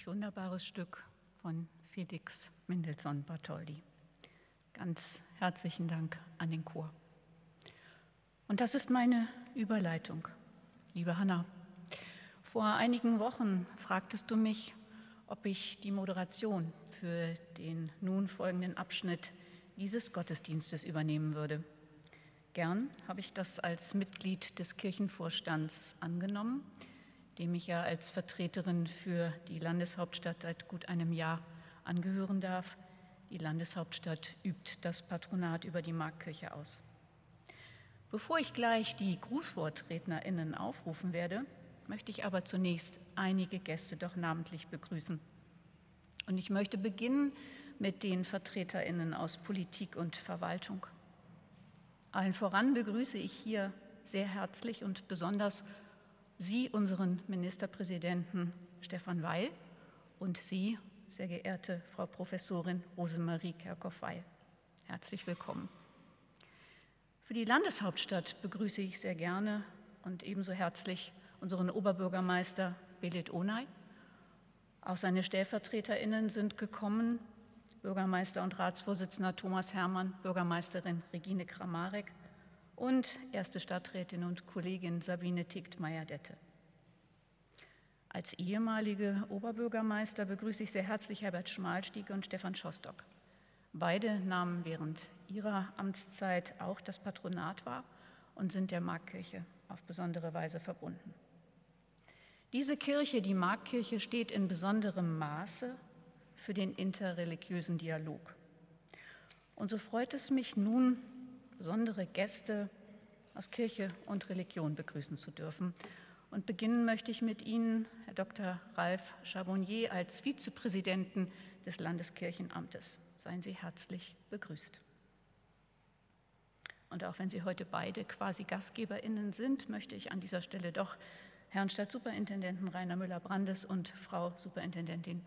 Wunderbares Stück von Felix Mendelssohn Bartholdy. Ganz herzlichen Dank an den Chor. Und das ist meine Überleitung, liebe Hanna. Vor einigen Wochen fragtest du mich, ob ich die Moderation für den nun folgenden Abschnitt dieses Gottesdienstes übernehmen würde. Gern habe ich das als Mitglied des Kirchenvorstands angenommen, dem ich ja als Vertreterin für die Landeshauptstadt seit gut einem Jahr angehören darf. Die Landeshauptstadt übt das Patronat über die Markkirche aus. Bevor ich gleich die Grußwortrednerinnen aufrufen werde, möchte ich aber zunächst einige Gäste doch namentlich begrüßen. Und ich möchte beginnen mit den Vertreterinnen aus Politik und Verwaltung. Allen voran begrüße ich hier sehr herzlich und besonders Sie, unseren Ministerpräsidenten Stefan Weil, und Sie, sehr geehrte Frau Professorin Rosemarie Kerkhoff-Weil. Herzlich willkommen. Für die Landeshauptstadt begrüße ich sehr gerne und ebenso herzlich unseren Oberbürgermeister Belit Onay. Auch seine StellvertreterInnen sind gekommen, Bürgermeister und Ratsvorsitzender Thomas Hermann, Bürgermeisterin Regine Kramarek und erste Stadträtin und Kollegin Sabine Tiktmeier-Dette. Als ehemalige Oberbürgermeister begrüße ich sehr herzlich Herbert Schmalstieg und Stefan Schostock. Beide nahmen während ihrer Amtszeit auch das Patronat wahr und sind der Markkirche auf besondere Weise verbunden. Diese Kirche, die Markkirche, steht in besonderem Maße für den interreligiösen Dialog. Und so freut es mich nun, besondere Gäste aus Kirche und Religion begrüßen zu dürfen. Und beginnen möchte ich mit Ihnen, Herr Dr. Ralf Chabonnier, als Vizepräsidenten des Landeskirchenamtes. Seien Sie herzlich begrüßt. Und auch wenn Sie heute beide quasi GastgeberInnen sind, möchte ich an dieser Stelle doch Herrn Stadtsuperintendenten Rainer Müller-Brandes und Frau Superintendentin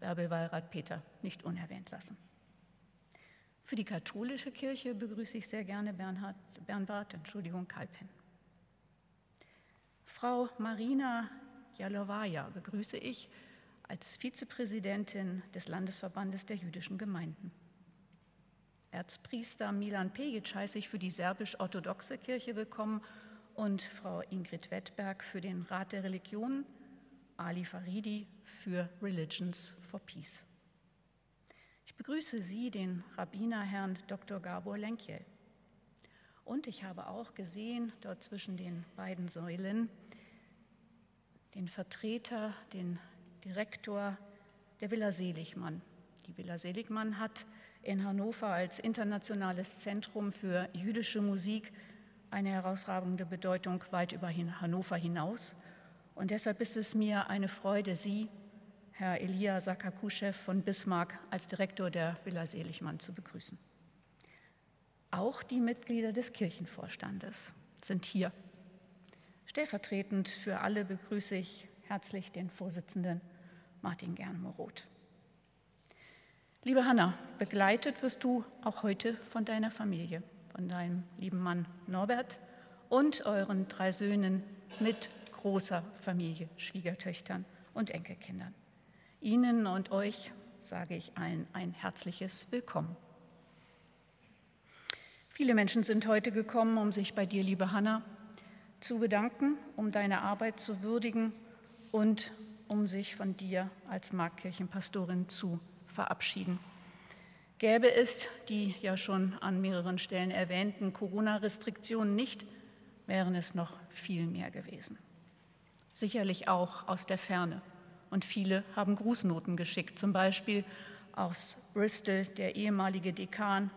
Bärbel Wallrath-Peter nicht unerwähnt lassen. Für die katholische Kirche begrüße ich sehr gerne Bernhard, Bernhard Entschuldigung, Kalpen. Frau Marina Jalowaja begrüße ich als Vizepräsidentin des Landesverbandes der jüdischen Gemeinden. Erzpriester Milan Pejic heiße ich für die serbisch-orthodoxe Kirche willkommen und Frau Ingrid Wettberg für den Rat der Religionen, Ali Faridi für Religions for Peace. Ich begrüße Sie, den Rabbiner Herrn Dr. Gabor Lenkjel. Und ich habe auch gesehen, dort zwischen den beiden Säulen, den Vertreter, den Direktor der Villa Seligmann. Die Villa Seligmann hat in Hannover als internationales Zentrum für jüdische Musik eine herausragende Bedeutung weit über Hannover hinaus. Und deshalb ist es mir eine Freude, Sie, Herr Elia Sakakuschew von Bismarck, als Direktor der Villa Seligmann zu begrüßen. Auch die Mitglieder des Kirchenvorstandes sind hier. Stellvertretend für alle begrüße ich herzlich den Vorsitzenden Martin Gernmoroth. Liebe Hanna, begleitet wirst du auch heute von deiner Familie, von deinem lieben Mann Norbert und euren drei Söhnen mit großer Familie, Schwiegertöchtern und Enkelkindern. Ihnen und euch sage ich allen ein herzliches Willkommen. Viele Menschen sind heute gekommen, um sich bei dir, liebe Hanna, zu bedanken, um deine Arbeit zu würdigen und um sich von dir als Markkirchenpastorin zu verabschieden. Gäbe es die ja schon an mehreren Stellen erwähnten Corona-Restriktionen nicht, wären es noch viel mehr gewesen. Sicherlich auch aus der Ferne. Und viele haben Grußnoten geschickt, zum Beispiel aus Bristol der ehemalige Dekan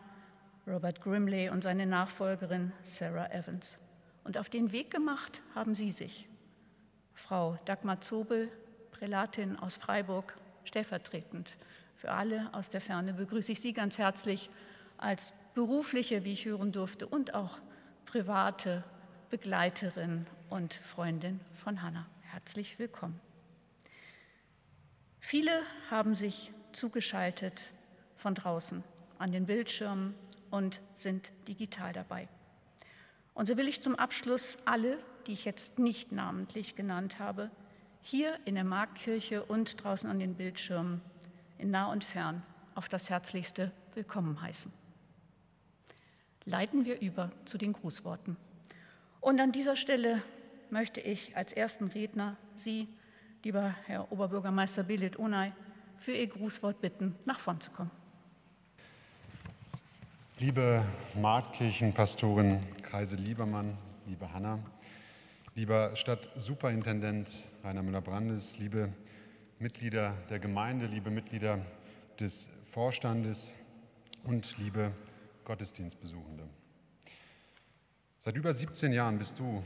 Robert Grimley und seine Nachfolgerin Sarah Evans. Und auf den Weg gemacht haben sie sich. Frau Dagmar Zobel, Prälatin aus Freiburg, stellvertretend für alle aus der Ferne begrüße ich Sie ganz herzlich als berufliche, wie ich hören durfte, und auch private Begleiterin und Freundin von Hannah. Herzlich willkommen. Viele haben sich zugeschaltet von draußen an den Bildschirmen und sind digital dabei. Und so will ich zum Abschluss alle, die ich jetzt nicht namentlich genannt habe, hier in der Marktkirche und draußen an den Bildschirmen, in nah und fern, auf das herzlichste Willkommen heißen. Leiten wir über zu den Grußworten. Und an dieser Stelle möchte ich als ersten Redner Sie, lieber Herr Oberbürgermeister Belit Onay, für Ihr Grußwort bitten, nach vorn zu kommen.
Liebe Marktkirchenpastorin Kreise Liebermann, liebe Hanna, lieber Stadtsuperintendent Rainer Müller-Brandes, liebe Mitglieder der Gemeinde, liebe Mitglieder des Vorstandes und liebe Gottesdienstbesuchende. Seit über 17 Jahren bist du,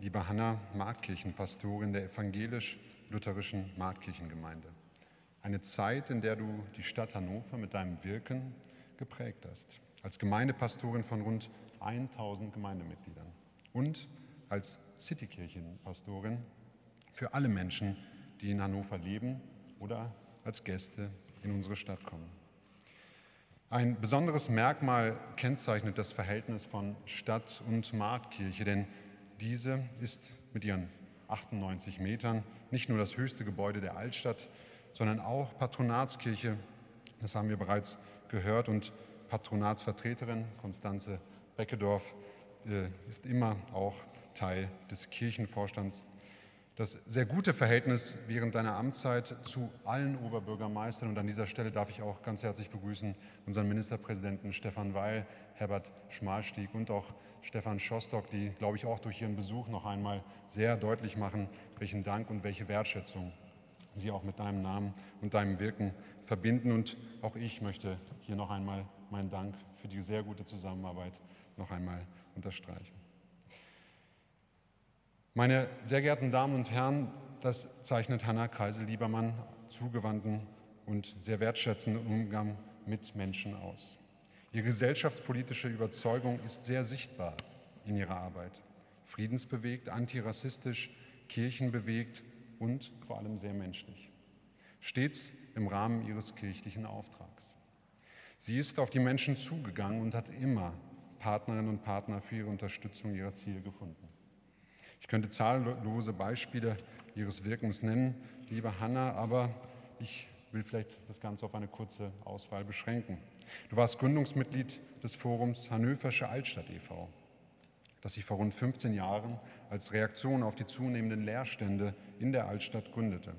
liebe Hanna, Marktkirchenpastorin der evangelisch-lutherischen Marktkirchengemeinde. Eine Zeit, in der du die Stadt Hannover mit deinem Wirken geprägt hast als Gemeindepastorin von rund 1000 Gemeindemitgliedern und als Citykirchenpastorin für alle Menschen, die in Hannover leben oder als Gäste in unsere Stadt kommen. Ein besonderes Merkmal kennzeichnet das Verhältnis von Stadt und Marktkirche, denn diese ist mit ihren 98 Metern nicht nur das höchste Gebäude der Altstadt, sondern auch Patronatskirche, das haben wir bereits gehört, und Patronatsvertreterin Konstanze Beckedorf äh, ist immer auch Teil des Kirchenvorstands. Das sehr gute Verhältnis während deiner Amtszeit zu allen Oberbürgermeistern und an dieser Stelle darf ich auch ganz herzlich begrüßen unseren Ministerpräsidenten Stefan Weil, Herbert Schmalstieg und auch Stefan Schostock, die, glaube ich, auch durch ihren Besuch noch einmal sehr deutlich machen, welchen Dank und welche Wertschätzung sie auch mit deinem Namen und deinem Wirken verbinden. Und auch ich möchte hier noch einmal meinen Dank für die sehr gute Zusammenarbeit noch einmal unterstreichen. Meine sehr geehrten Damen und Herren, das zeichnet Hanna Kreisel-Liebermann zugewandten und sehr wertschätzenden Umgang mit Menschen aus. Ihre gesellschaftspolitische Überzeugung ist sehr sichtbar in ihrer Arbeit. Friedensbewegt, antirassistisch, kirchenbewegt und vor allem sehr menschlich. Stets im Rahmen ihres kirchlichen Auftrags. Sie ist auf die Menschen zugegangen und hat immer Partnerinnen und Partner für ihre Unterstützung ihrer Ziele gefunden. Ich könnte zahllose Beispiele ihres Wirkens nennen, liebe Hanna, aber ich will vielleicht das Ganze auf eine kurze Auswahl beschränken. Du warst Gründungsmitglied des Forums Hannöversche Altstadt e.V., das sich vor rund 15 Jahren als Reaktion auf die zunehmenden Leerstände in der Altstadt gründete.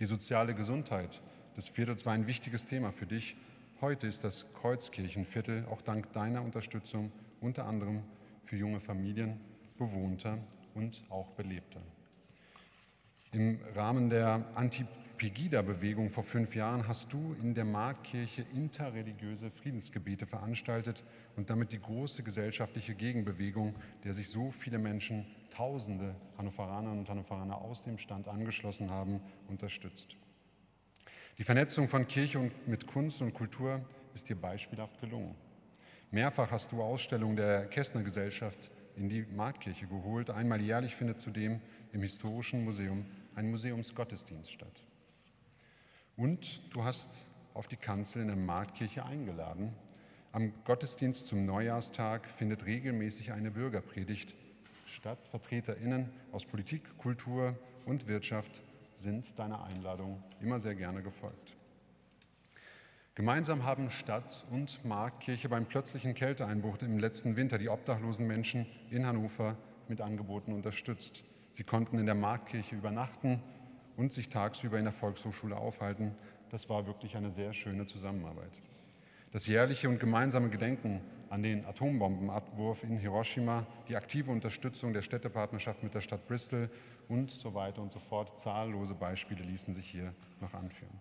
Die soziale Gesundheit des Viertels war ein wichtiges Thema für dich Heute ist das Kreuzkirchenviertel auch dank deiner Unterstützung unter anderem für junge Familien bewohnter und auch belebter. Im Rahmen der Anti-Pegida-Bewegung vor fünf Jahren hast du in der Marktkirche interreligiöse Friedensgebete veranstaltet und damit die große gesellschaftliche Gegenbewegung, der sich so viele Menschen, Tausende Hannoveranerinnen und Hannoveraner aus dem Stand angeschlossen haben, unterstützt. Die Vernetzung von Kirche und mit Kunst und Kultur ist dir beispielhaft gelungen. Mehrfach hast du Ausstellungen der Kästner Gesellschaft in die Marktkirche geholt. Einmal jährlich findet zudem im Historischen Museum ein Museumsgottesdienst statt. Und du hast auf die Kanzel in der Marktkirche eingeladen. Am Gottesdienst zum Neujahrstag findet regelmäßig eine Bürgerpredigt statt. VertreterInnen aus Politik, Kultur und Wirtschaft sind deiner Einladung immer sehr gerne gefolgt. Gemeinsam haben Stadt und Marktkirche beim plötzlichen Kälteeinbruch im letzten Winter die obdachlosen Menschen in Hannover mit Angeboten unterstützt. Sie konnten in der Marktkirche übernachten und sich tagsüber in der Volkshochschule aufhalten. Das war wirklich eine sehr schöne Zusammenarbeit. Das jährliche und gemeinsame Gedenken an den Atombombenabwurf in Hiroshima, die aktive Unterstützung der Städtepartnerschaft mit der Stadt Bristol und so weiter und so fort. Zahllose Beispiele ließen sich hier noch anführen.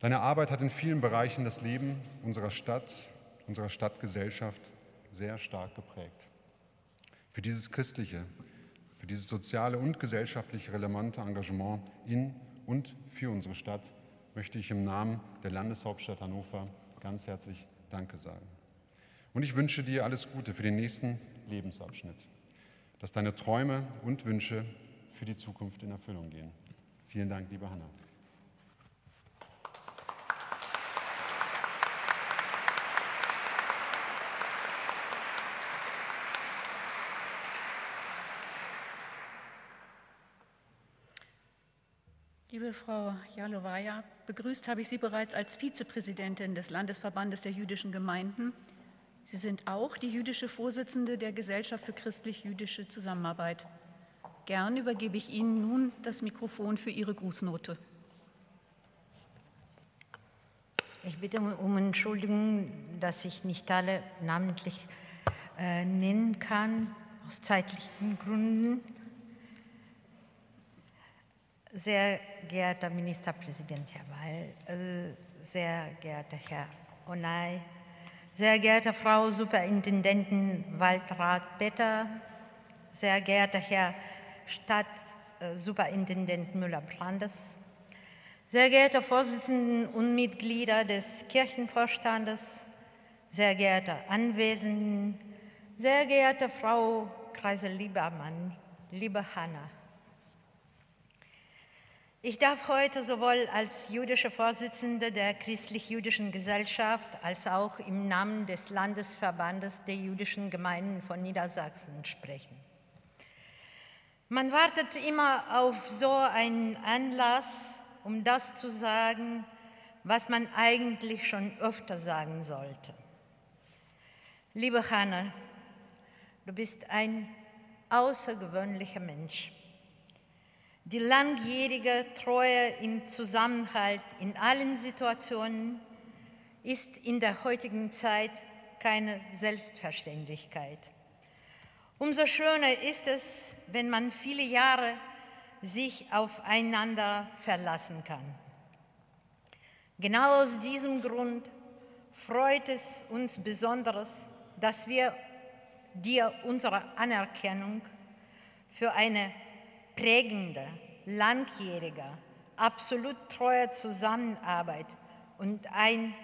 Deine Arbeit hat in vielen Bereichen das Leben unserer Stadt, unserer Stadtgesellschaft sehr stark geprägt. Für dieses christliche, für dieses soziale und gesellschaftlich relevante Engagement in und für unsere Stadt möchte ich im Namen der Landeshauptstadt Hannover ganz herzlich Danke sagen. Und ich wünsche dir alles Gute für den nächsten Lebensabschnitt, dass deine Träume und Wünsche für die Zukunft in Erfüllung gehen. Vielen Dank, liebe Hanna.
Liebe Frau Jalowaja, begrüßt habe ich Sie bereits als Vizepräsidentin des Landesverbandes der jüdischen Gemeinden. Sie sind auch die jüdische Vorsitzende der Gesellschaft für christlich-jüdische Zusammenarbeit. Gern übergebe ich Ihnen nun das Mikrofon für Ihre Grußnote.
Ich bitte um Entschuldigung, dass ich nicht alle namentlich äh, nennen kann, aus zeitlichen Gründen. Sehr geehrter Ministerpräsident Herr Weil, äh, sehr geehrter Herr Onay, sehr geehrte Frau Superintendentin Waldrat Petter, sehr geehrter Herr Stadtsuperintendent Müller-Brandes, sehr geehrte Vorsitzenden und Mitglieder des Kirchenvorstandes, sehr geehrte Anwesenden, sehr geehrte Frau Kreisel-Liebermann, liebe Hanna, ich darf heute sowohl als jüdische Vorsitzende der Christlich-Jüdischen Gesellschaft als auch im Namen des Landesverbandes der jüdischen Gemeinden von Niedersachsen sprechen. Man wartet immer auf so einen Anlass, um das zu sagen, was man eigentlich schon öfter sagen sollte. Liebe Hanna, du bist ein außergewöhnlicher Mensch. Die langjährige Treue im Zusammenhalt in allen Situationen ist in der heutigen Zeit keine Selbstverständlichkeit. Umso schöner ist es, wenn man viele Jahre sich aufeinander verlassen kann. Genau aus diesem Grund freut es uns besonders, dass wir dir unsere Anerkennung für eine prägende, langjährige, absolut treue Zusammenarbeit und ein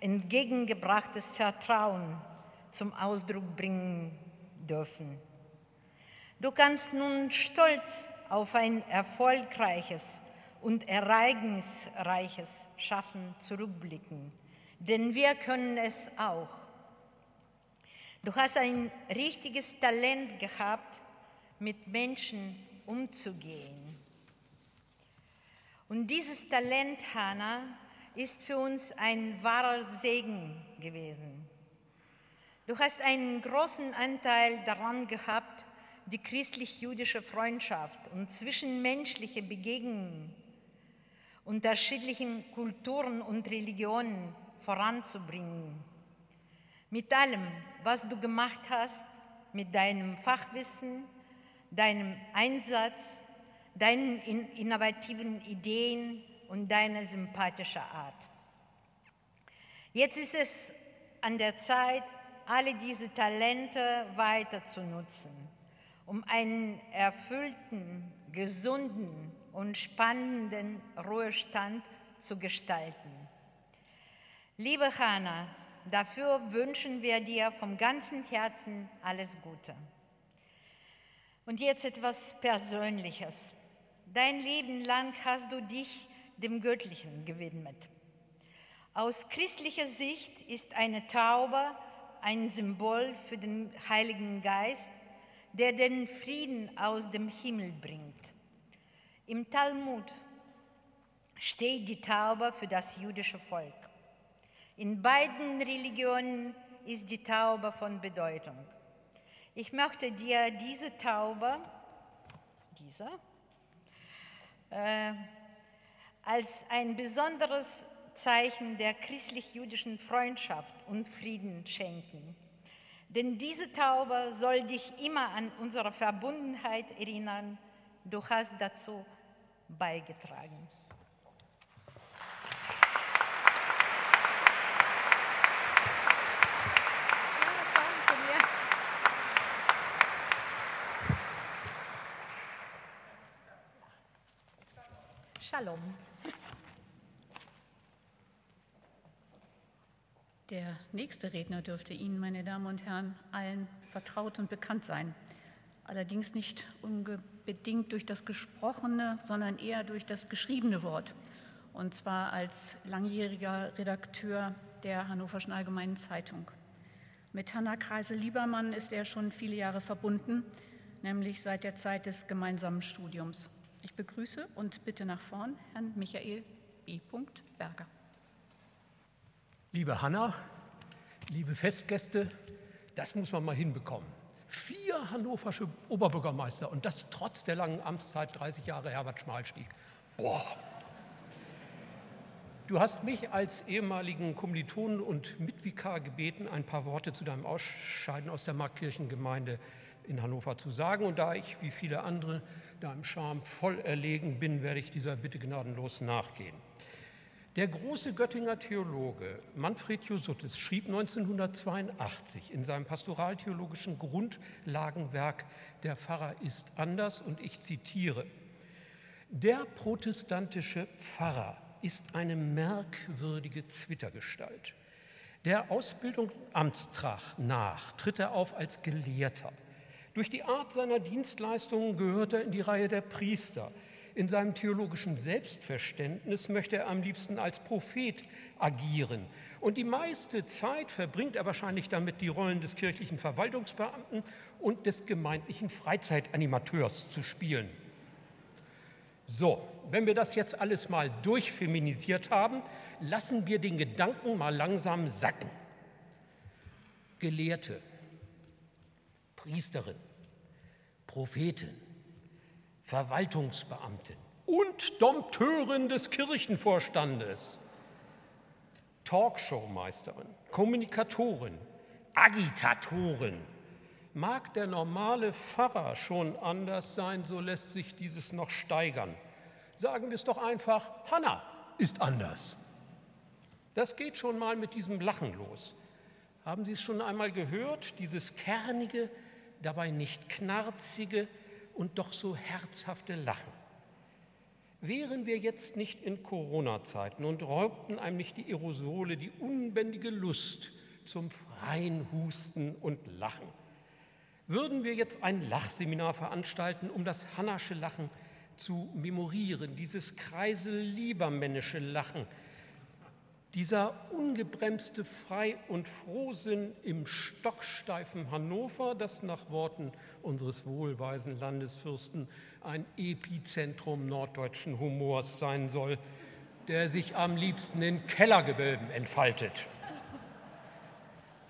entgegengebrachtes Vertrauen zum Ausdruck bringen dürfen. Du kannst nun stolz auf ein erfolgreiches und ereignisreiches Schaffen zurückblicken, denn wir können es auch. Du hast ein richtiges Talent gehabt, mit Menschen umzugehen. Und dieses Talent, Hannah, ist für uns ein wahrer Segen gewesen. Du hast einen großen Anteil daran gehabt, die christlich-jüdische Freundschaft und zwischenmenschliche Begegnungen unterschiedlichen Kulturen und Religionen voranzubringen. Mit allem, was du gemacht hast, mit deinem Fachwissen, deinem Einsatz, deinen innovativen Ideen und deiner sympathischen Art. Jetzt ist es an der Zeit, alle diese Talente weiter zu nutzen, um einen erfüllten, gesunden und spannenden Ruhestand zu gestalten. Liebe Hanna, dafür wünschen wir dir vom ganzen Herzen alles Gute. Und jetzt etwas Persönliches. Dein Leben lang hast du dich dem Göttlichen gewidmet. Aus christlicher Sicht ist eine Taube ein Symbol für den Heiligen Geist, der den Frieden aus dem Himmel bringt. Im Talmud steht die Taube für das jüdische Volk. In beiden Religionen ist die Taube von Bedeutung. Ich möchte dir diese Taube, diese, äh, als ein besonderes Zeichen der christlich-jüdischen Freundschaft und Frieden schenken. Denn diese Taube soll dich immer an unsere Verbundenheit erinnern. Du hast dazu beigetragen.
Shalom. Der nächste Redner dürfte Ihnen, meine Damen und Herren, allen vertraut und bekannt sein. Allerdings nicht unbedingt durch das gesprochene, sondern eher durch das geschriebene Wort. Und zwar als langjähriger Redakteur der Hannoverschen Allgemeinen Zeitung. Mit Hanna Kreise-Liebermann ist er schon viele Jahre verbunden, nämlich seit der Zeit des gemeinsamen Studiums. Ich begrüße und bitte nach vorn Herrn Michael B. Berger.
Liebe Hanna, liebe Festgäste, das muss man mal hinbekommen. Vier hannoversche Oberbürgermeister und das trotz der langen Amtszeit 30 Jahre Herbert Schmalstieg. Boah. Du hast mich als ehemaligen Kommilitonen und Mitvikar gebeten, ein paar Worte zu deinem Ausscheiden aus der Markkirchengemeinde in Hannover zu sagen. Und da ich, wie viele andere, deinem Charme voll erlegen bin, werde ich dieser Bitte gnadenlos nachgehen. Der große Göttinger Theologe Manfred Jusuttis schrieb 1982 in seinem pastoraltheologischen Grundlagenwerk Der Pfarrer ist anders und ich zitiere, der protestantische Pfarrer ist eine merkwürdige Zwittergestalt. Der Ausbildung Amtstrach nach tritt er auf als Gelehrter. Durch die Art seiner Dienstleistungen gehört er in die Reihe der Priester. In seinem theologischen Selbstverständnis möchte er am liebsten als Prophet agieren. Und die meiste Zeit verbringt er wahrscheinlich damit, die Rollen des kirchlichen Verwaltungsbeamten und des gemeindlichen Freizeitanimateurs zu spielen. So, wenn wir das jetzt alles mal durchfeminisiert haben, lassen wir den Gedanken mal langsam sacken. Gelehrte, Priesterin, Prophetin, Verwaltungsbeamtin und Dompteurin des Kirchenvorstandes, Talkshowmeisterin, Kommunikatorin, Agitatorin. Mag der normale Pfarrer schon anders sein, so lässt sich dieses noch steigern. Sagen wir es doch einfach, Hanna ist anders. Das geht schon mal mit diesem Lachen los. Haben Sie es schon einmal gehört, dieses kernige, dabei nicht knarzige und doch so herzhafte Lachen. Wären wir jetzt nicht in Corona-Zeiten und räubten einem nicht die Aerosole die unbändige Lust zum freien Husten und Lachen, würden wir jetzt ein Lachseminar veranstalten, um das Hannasche Lachen zu memorieren, dieses kreisel-liebermännische Lachen, dieser ungebremste Frei- und Frohsinn im stocksteifen Hannover, das nach Worten unseres wohlweisen Landesfürsten ein Epizentrum norddeutschen Humors sein soll, der sich am liebsten in Kellergewölben entfaltet.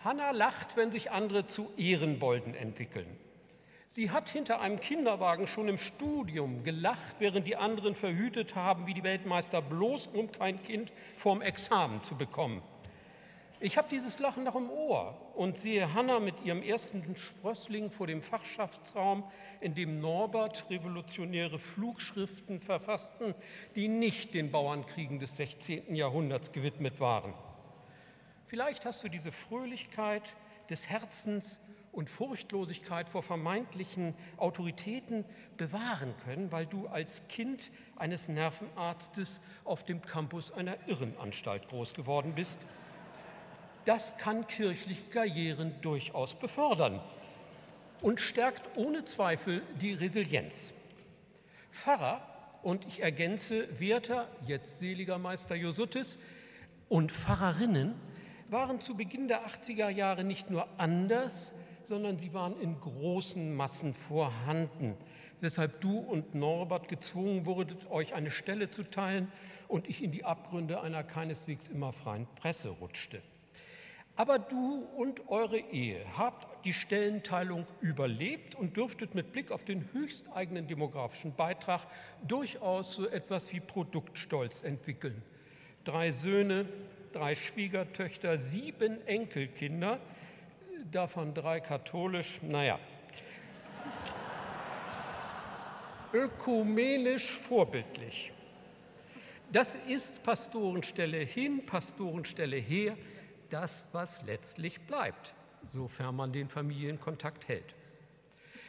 Hanna lacht, wenn sich andere zu Ehrenbolden entwickeln. Sie hat hinter einem Kinderwagen schon im Studium gelacht, während die anderen verhütet haben, wie die Weltmeister, bloß um kein Kind vorm Examen zu bekommen. Ich habe dieses Lachen noch im Ohr und sehe Hanna mit ihrem ersten Sprössling vor dem Fachschaftsraum, in dem Norbert revolutionäre Flugschriften verfassten, die nicht den Bauernkriegen des 16. Jahrhunderts gewidmet waren. Vielleicht hast du diese Fröhlichkeit des Herzens und Furchtlosigkeit vor vermeintlichen Autoritäten bewahren können, weil du als Kind eines Nervenarztes auf dem Campus einer Irrenanstalt groß geworden bist. Das kann kirchliche Karrieren durchaus befördern und stärkt ohne Zweifel die Resilienz. Pfarrer, und ich ergänze Werther, jetzt seliger Meister Josuttis, und Pfarrerinnen waren zu Beginn der 80er Jahre nicht nur anders, sondern sie waren in großen Massen vorhanden, weshalb du und Norbert gezwungen wurdet, euch eine Stelle zu teilen und ich in die Abgründe einer keineswegs immer freien Presse rutschte. Aber du und eure Ehe habt die Stellenteilung überlebt und dürftet mit Blick auf den höchsteigenen demografischen Beitrag durchaus so etwas wie Produktstolz entwickeln. Drei Söhne, drei Schwiegertöchter, sieben Enkelkinder – davon drei katholisch, naja. Ökumenisch vorbildlich. Das ist Pastorenstelle hin, Pastorenstelle her, das, was letztlich bleibt, sofern man den Familienkontakt hält.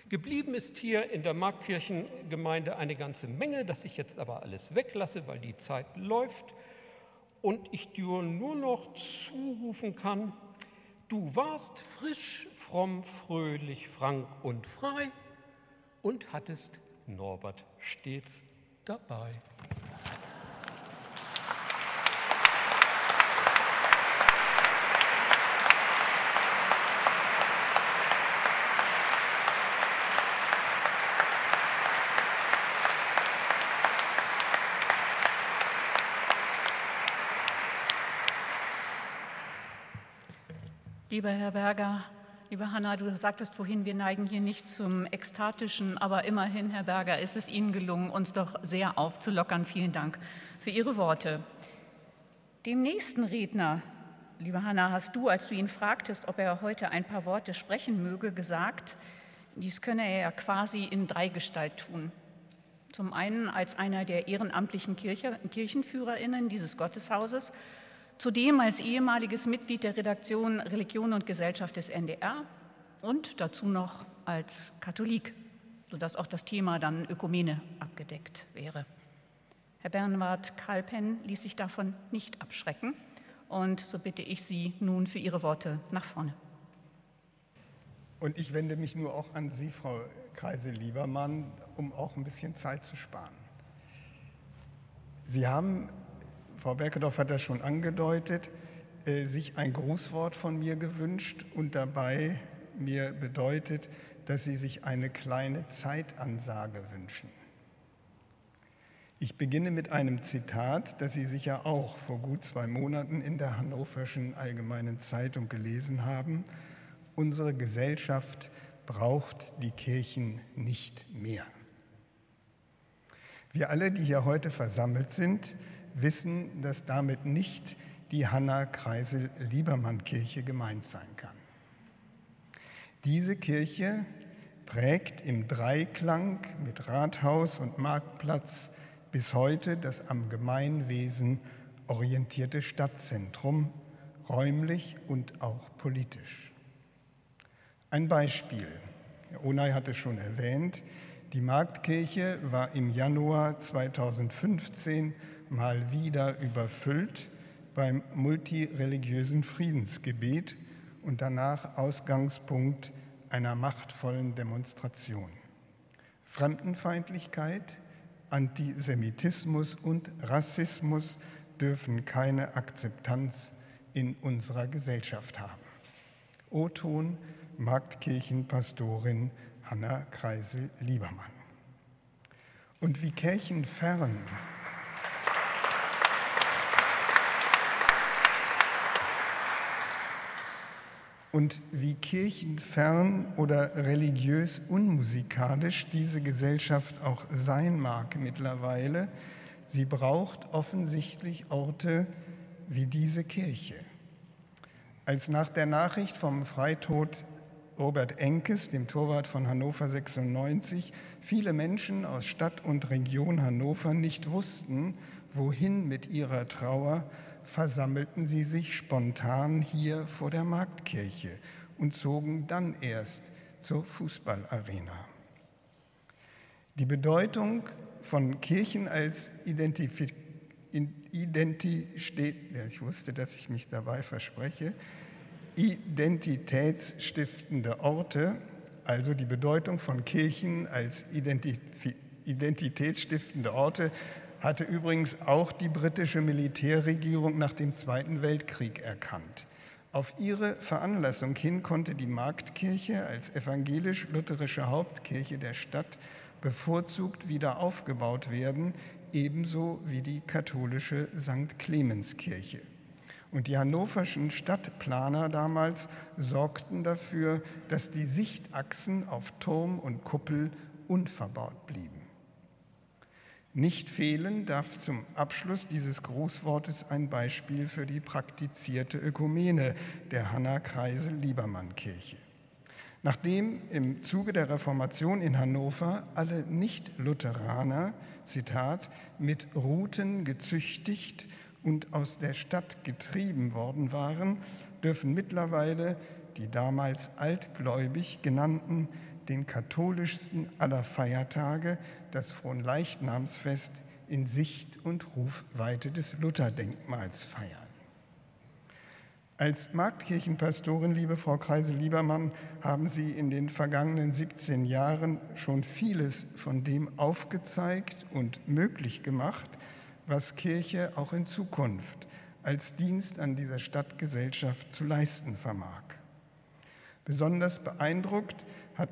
Geblieben ist hier in der Markkirchengemeinde eine ganze Menge, das ich jetzt aber alles weglasse, weil die Zeit läuft und ich dir nur noch zurufen kann, Du warst frisch, fromm, fröhlich, frank und frei und hattest Norbert stets dabei.
Lieber Herr Berger, liebe Hanna, du sagtest vorhin, wir neigen hier nicht zum Ekstatischen, aber immerhin, Herr Berger, ist es Ihnen gelungen, uns doch sehr aufzulockern. Vielen Dank für Ihre Worte. Dem nächsten Redner, liebe Hanna, hast du, als du ihn fragtest, ob er heute ein paar Worte sprechen möge, gesagt, dies könne er ja quasi in Dreigestalt tun. Zum einen als einer der ehrenamtlichen Kirche, Kirchenführerinnen dieses Gotteshauses, zudem als ehemaliges Mitglied der Redaktion Religion und Gesellschaft des NDR und dazu noch als Katholik, sodass auch das Thema dann Ökumene abgedeckt wäre. Herr Bernward Kalpen ließ sich davon nicht abschrecken und so bitte ich Sie nun für Ihre Worte nach vorne.
Und ich wende mich nur auch an Sie, Frau Kreise-Liebermann, um auch ein bisschen Zeit zu sparen. Sie haben, Frau Berkedorf hat das schon angedeutet, äh, sich ein Grußwort von mir gewünscht und dabei mir bedeutet, dass Sie sich eine kleine Zeitansage wünschen. Ich beginne mit einem Zitat, das Sie sicher auch vor gut zwei Monaten in der Hannoverschen Allgemeinen Zeitung gelesen haben Unsere Gesellschaft braucht die Kirchen nicht mehr. Wir alle, die hier heute versammelt sind, wissen, dass damit nicht die Hanna-Kreisel-Liebermann-Kirche gemeint sein kann. Diese Kirche prägt im Dreiklang mit Rathaus und Marktplatz bis heute das am Gemeinwesen orientierte Stadtzentrum, räumlich und auch politisch. Ein Beispiel. Herr Onay hatte schon erwähnt, die Marktkirche war im Januar 2015 mal wieder überfüllt beim multireligiösen Friedensgebet und danach Ausgangspunkt einer machtvollen Demonstration. Fremdenfeindlichkeit, Antisemitismus und Rassismus dürfen keine Akzeptanz in unserer Gesellschaft haben. O-Ton Marktkirchenpastorin Hanna Kreisel-Liebermann. Und wie kirchenfern und wie kirchenfern oder religiös unmusikalisch diese Gesellschaft auch sein mag mittlerweile, sie braucht offensichtlich Orte wie diese Kirche. Als nach der Nachricht vom Freitod Robert Enkes, dem Torwart von Hannover 96, viele Menschen aus Stadt und Region Hannover nicht wussten, wohin mit ihrer Trauer, versammelten sie sich spontan hier vor der Marktkirche und zogen dann erst zur Fußballarena. Die Bedeutung von Kirchen als Identif Identi steht, ich wusste, dass ich mich dabei verspreche, identitätsstiftende Orte, also die Bedeutung von Kirchen als identitätsstiftende Orte, hatte übrigens auch die britische Militärregierung nach dem Zweiten Weltkrieg erkannt. Auf ihre Veranlassung hin konnte die Marktkirche als evangelisch-lutherische Hauptkirche der Stadt bevorzugt wieder aufgebaut werden, ebenso wie die katholische St. Clemenskirche. Und die hannoverschen Stadtplaner damals sorgten dafür, dass die Sichtachsen auf Turm und Kuppel unverbaut blieben. Nicht fehlen darf zum Abschluss dieses Grußwortes ein Beispiel für die praktizierte Ökumene der Hanna-Kreisel-Liebermann-Kirche. Nachdem im Zuge der Reformation in Hannover alle Nicht-Lutheraner, Zitat, mit Ruten gezüchtigt und aus der Stadt getrieben worden waren, dürfen mittlerweile die damals altgläubig genannten den katholischsten aller Feiertage, das Fronleichnamsfest, in Sicht und Rufweite des Lutherdenkmals feiern. Als Marktkirchenpastorin, liebe Frau Kreise-Liebermann, haben Sie in den vergangenen 17 Jahren schon vieles von dem aufgezeigt und möglich gemacht, was Kirche auch in Zukunft als Dienst an dieser Stadtgesellschaft zu leisten vermag. Besonders beeindruckt hat,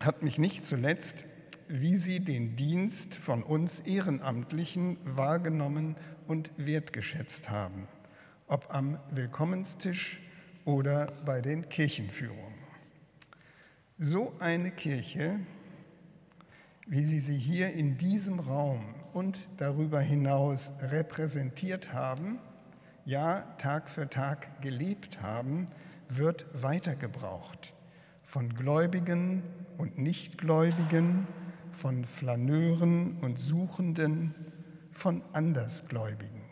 hat mich nicht zuletzt, wie sie den Dienst von uns Ehrenamtlichen wahrgenommen und wertgeschätzt haben, ob am Willkommenstisch oder bei den Kirchenführungen. So eine Kirche, wie Sie sie hier in diesem Raum und darüber hinaus repräsentiert haben, ja Tag für Tag gelebt haben, wird weitergebraucht von Gläubigen und Nichtgläubigen, von Flaneuren und Suchenden, von Andersgläubigen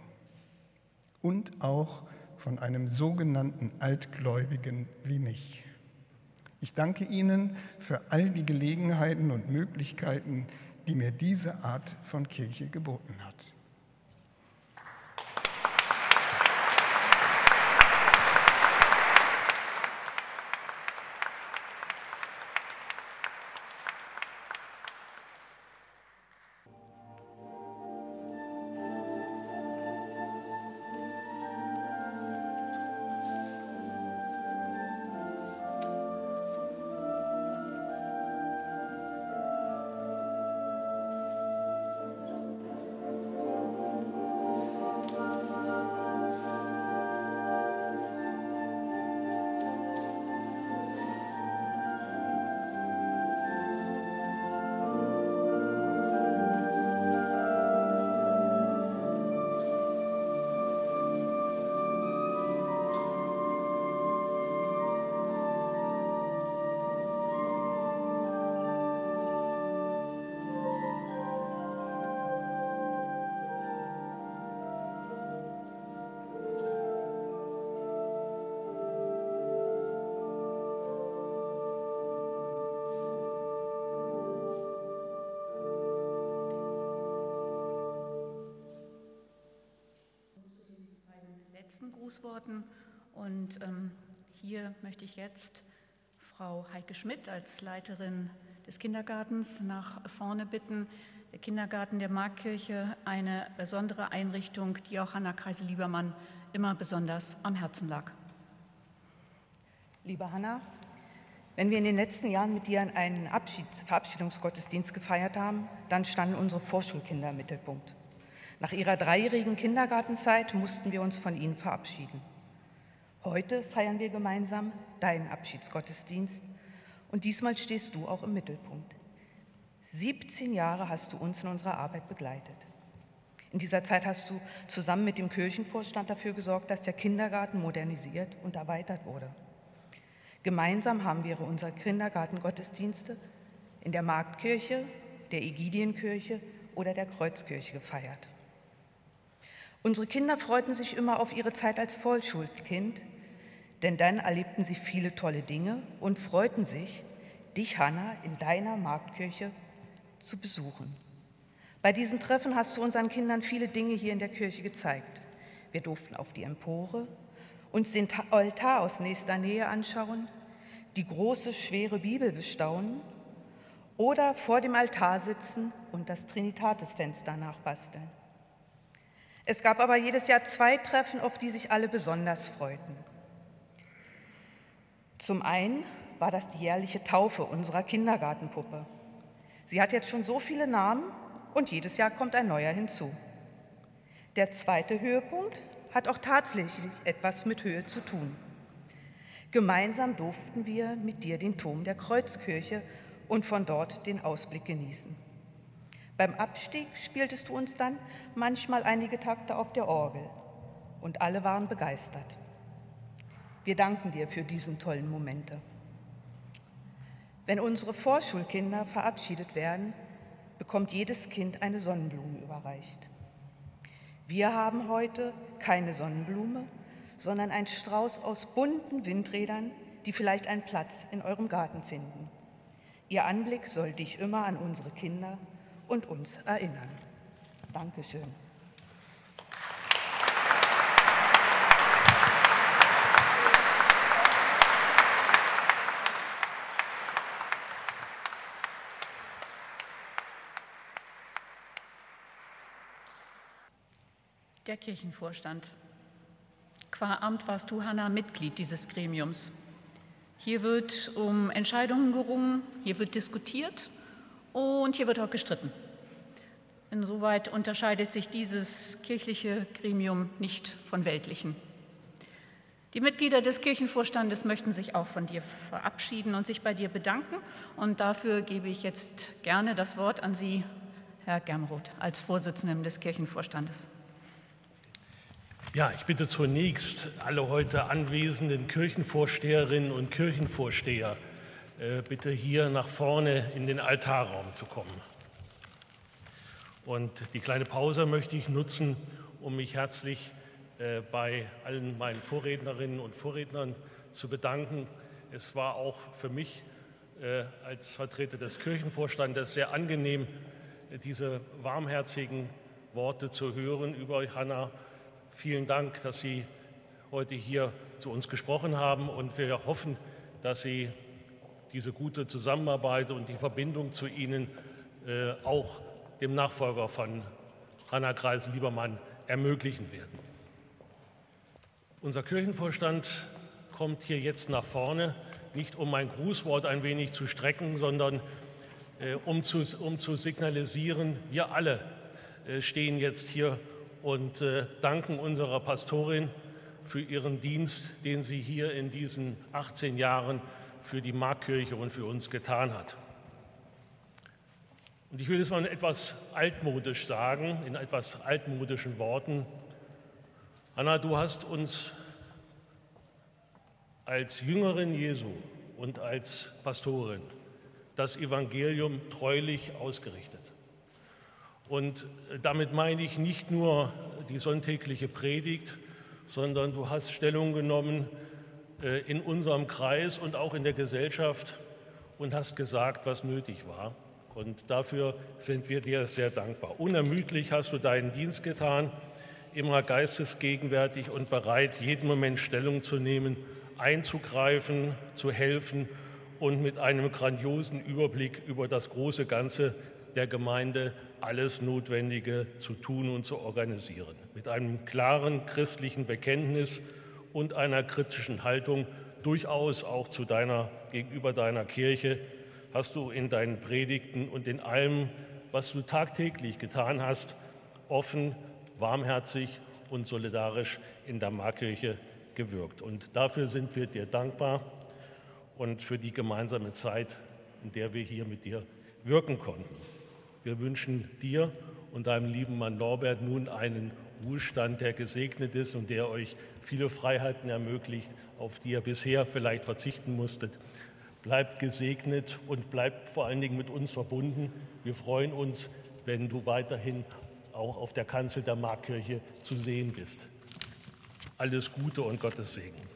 und auch von einem sogenannten Altgläubigen wie mich. Ich danke Ihnen für all die Gelegenheiten und Möglichkeiten, die mir diese Art von Kirche geboten hat.
Letzten Grußworten. Und ähm, hier möchte ich jetzt Frau Heike Schmidt als Leiterin des Kindergartens nach vorne bitten. Der Kindergarten der Markkirche, eine besondere Einrichtung, die auch Hanna Kreise-Liebermann immer besonders am Herzen lag.
Liebe Hanna, wenn wir in den letzten Jahren mit dir einen Abschieds Verabschiedungsgottesdienst gefeiert haben, dann standen unsere Vorschulkinder im Mittelpunkt. Nach ihrer dreijährigen Kindergartenzeit mussten wir uns von ihnen verabschieden. Heute feiern wir gemeinsam deinen Abschiedsgottesdienst und diesmal stehst du auch im Mittelpunkt. 17 Jahre hast du uns in unserer Arbeit begleitet. In dieser Zeit hast du zusammen mit dem Kirchenvorstand dafür gesorgt, dass der Kindergarten modernisiert und erweitert wurde. Gemeinsam haben wir unsere Kindergartengottesdienste in der Marktkirche, der Egidienkirche oder der Kreuzkirche gefeiert. Unsere Kinder freuten sich immer auf ihre Zeit als Vollschulkind, denn dann erlebten sie viele tolle Dinge und freuten sich, dich, Hanna, in deiner Marktkirche zu besuchen. Bei diesen Treffen hast du unseren Kindern viele Dinge hier in der Kirche gezeigt. Wir durften auf die Empore, uns den Altar aus nächster Nähe anschauen, die große, schwere Bibel bestaunen oder vor dem Altar sitzen und das Trinitatisfenster nachbasteln. Es gab aber jedes Jahr zwei Treffen, auf die sich alle besonders freuten. Zum einen war das die jährliche Taufe unserer Kindergartenpuppe. Sie hat jetzt schon so viele Namen und jedes Jahr kommt ein neuer hinzu. Der zweite Höhepunkt hat auch tatsächlich etwas mit Höhe zu tun. Gemeinsam durften wir mit dir den Turm der Kreuzkirche und von dort den Ausblick genießen. Beim Abstieg spieltest du uns dann manchmal einige Takte auf der Orgel und alle waren begeistert. Wir danken dir für diesen tollen Momente. Wenn unsere Vorschulkinder verabschiedet werden, bekommt jedes Kind eine Sonnenblume überreicht. Wir haben heute keine Sonnenblume, sondern einen Strauß aus bunten Windrädern, die vielleicht einen Platz in eurem Garten finden. Ihr Anblick soll dich immer an unsere Kinder und uns erinnern. Dankeschön.
Der Kirchenvorstand. Qua Amt warst du, Hanna, Mitglied dieses Gremiums. Hier wird um Entscheidungen gerungen, hier wird diskutiert und hier wird auch gestritten. Insoweit unterscheidet sich dieses kirchliche Gremium nicht von weltlichen. Die Mitglieder des Kirchenvorstandes möchten sich auch von dir verabschieden und sich bei dir bedanken. Und dafür gebe ich jetzt gerne das Wort an Sie, Herr Germroth, als Vorsitzendem des Kirchenvorstandes.
Ja, ich bitte zunächst alle heute anwesenden Kirchenvorsteherinnen und Kirchenvorsteher, bitte hier nach vorne in den Altarraum zu kommen. Und die kleine Pause möchte ich nutzen, um mich herzlich äh, bei allen meinen Vorrednerinnen und Vorrednern zu bedanken. Es war auch für mich äh, als Vertreter des Kirchenvorstandes sehr angenehm, diese warmherzigen Worte zu hören über Hannah Vielen Dank, dass Sie heute hier zu uns gesprochen haben und wir hoffen, dass Sie diese gute Zusammenarbeit und die Verbindung zu Ihnen äh, auch dem Nachfolger von Hanna Kreis-Liebermann ermöglichen werden. Unser Kirchenvorstand kommt hier jetzt nach vorne, nicht um mein Grußwort ein wenig zu strecken, sondern äh, um, zu, um zu signalisieren, wir alle äh, stehen jetzt hier und äh, danken unserer Pastorin für ihren Dienst, den sie hier in diesen 18 Jahren für die Markkirche und für uns getan hat. Und ich will es mal etwas altmodisch sagen, in etwas altmodischen Worten. Anna, du hast uns als Jüngerin Jesu und als Pastorin das Evangelium treulich ausgerichtet. Und damit meine ich nicht nur die sonntägliche Predigt, sondern du hast Stellung genommen in unserem Kreis und auch in der Gesellschaft und hast gesagt, was nötig war. Und dafür sind wir dir sehr dankbar. Unermüdlich hast du deinen Dienst getan, immer geistesgegenwärtig und bereit, jeden Moment Stellung zu nehmen, einzugreifen, zu helfen und mit einem grandiosen Überblick über das große Ganze der Gemeinde alles Notwendige zu tun und zu organisieren. Mit einem klaren christlichen Bekenntnis und einer kritischen Haltung, durchaus auch zu deiner, gegenüber deiner Kirche, hast du in deinen Predigten und in allem, was du tagtäglich getan hast, offen, warmherzig und solidarisch in der Markkirche gewirkt. Und dafür sind wir dir dankbar und für die gemeinsame Zeit, in der wir hier mit dir wirken konnten. Wir wünschen dir und deinem lieben Mann Norbert nun einen Ruhestand, der gesegnet ist und der euch viele Freiheiten ermöglicht, auf die ihr bisher vielleicht verzichten musstet. Bleibt gesegnet und bleibt vor allen Dingen mit uns verbunden. Wir freuen uns, wenn du weiterhin auch auf der Kanzel der Markkirche zu sehen bist. Alles Gute und Gottes Segen.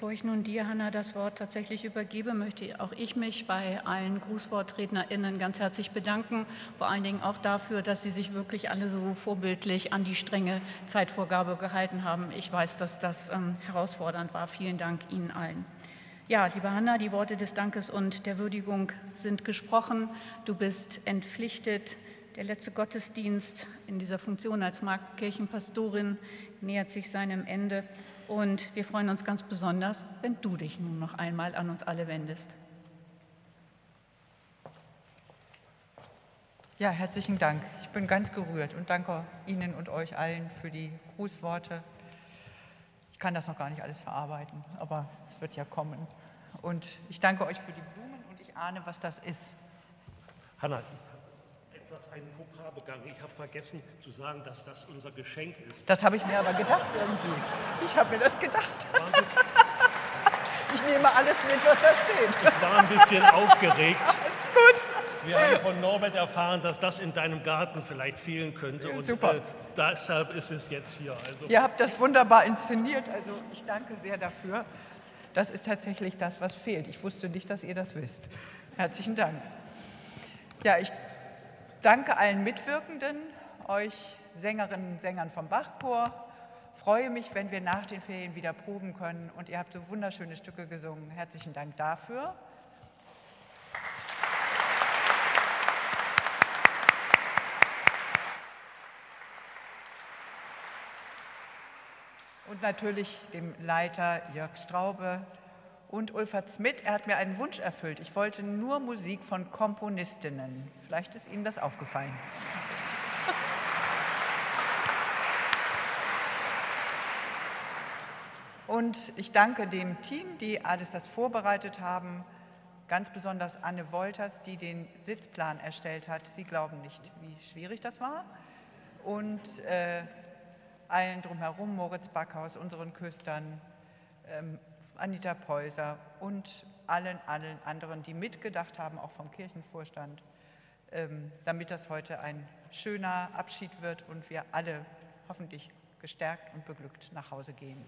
Bevor ich nun dir, Hanna, das Wort tatsächlich übergebe, möchte auch ich mich bei allen GrußwortrednerInnen ganz herzlich bedanken. Vor allen Dingen auch dafür, dass sie sich wirklich alle so vorbildlich an die strenge Zeitvorgabe gehalten haben. Ich weiß, dass das ähm, herausfordernd war. Vielen Dank Ihnen allen. Ja, liebe Hanna, die Worte des Dankes und der Würdigung sind gesprochen. Du bist entpflichtet. Der letzte Gottesdienst in dieser Funktion als Markkirchenpastorin nähert sich seinem Ende. Und wir freuen uns ganz besonders, wenn du dich nun noch einmal an uns alle wendest.
Ja, herzlichen Dank. Ich bin ganz gerührt und danke Ihnen und euch allen für die Grußworte. Ich kann das noch gar nicht alles verarbeiten, aber es wird ja kommen. Und ich danke euch für die Blumen und ich ahne, was das ist.
Hanna, etwas einen Fauxpas begangen. Ich habe vergessen zu sagen, dass das unser Geschenk ist.
Das habe ich mir aber gedacht irgendwie. Ich habe mir das gedacht. Ich nehme alles mit, was da steht.
Ich war ein bisschen aufgeregt.
Gut.
Wir haben von Norbert erfahren, dass das in deinem Garten vielleicht fehlen könnte.
Ja,
und
super.
Äh, deshalb ist es jetzt hier. Also
Ihr habt das wunderbar inszeniert. Also ich danke sehr dafür. Das ist tatsächlich das, was fehlt. Ich wusste nicht, dass ihr das wisst. Herzlichen Dank. Ja, ich Danke allen Mitwirkenden, euch Sängerinnen und Sängern vom Bachchor. Freue mich, wenn wir nach den Ferien wieder proben können und ihr habt so wunderschöne Stücke gesungen. Herzlichen Dank dafür. Und natürlich dem Leiter Jörg Straube und Ulfert Smith. Er hat mir einen Wunsch erfüllt. Ich wollte nur Musik von Komponistinnen. Vielleicht ist Ihnen das aufgefallen. Und ich danke dem Team, die alles das vorbereitet haben. Ganz besonders Anne Wolters, die den Sitzplan erstellt hat. Sie glauben nicht, wie schwierig das war. Und äh, allen drumherum, Moritz Backhaus, unseren Küstern, ähm, Anita Peuser und allen, allen anderen, die mitgedacht haben, auch vom Kirchenvorstand, ähm, damit das heute ein schöner Abschied wird und wir alle hoffentlich gestärkt und beglückt nach Hause gehen.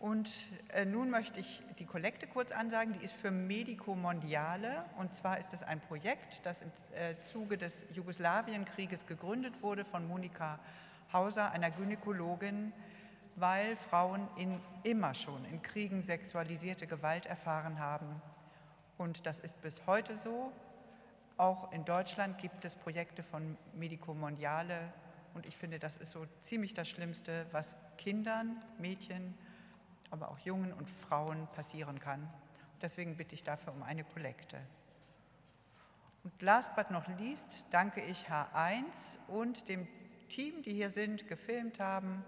Und äh, nun möchte ich die Kollekte kurz ansagen. Die ist für Medico Mondiale. Und zwar ist es ein Projekt, das im äh, Zuge des Jugoslawienkrieges gegründet wurde von Monika Hauser, einer Gynäkologin, weil Frauen in, immer schon in Kriegen sexualisierte Gewalt erfahren haben. Und das ist bis heute so. Auch in Deutschland gibt es Projekte von Medico Mondiale und ich finde, das ist so ziemlich das Schlimmste, was Kindern, Mädchen, aber auch Jungen und Frauen passieren kann. Deswegen bitte ich dafür um eine Kollekte. Und last but not least danke ich H1 und dem Team, die hier sind, gefilmt haben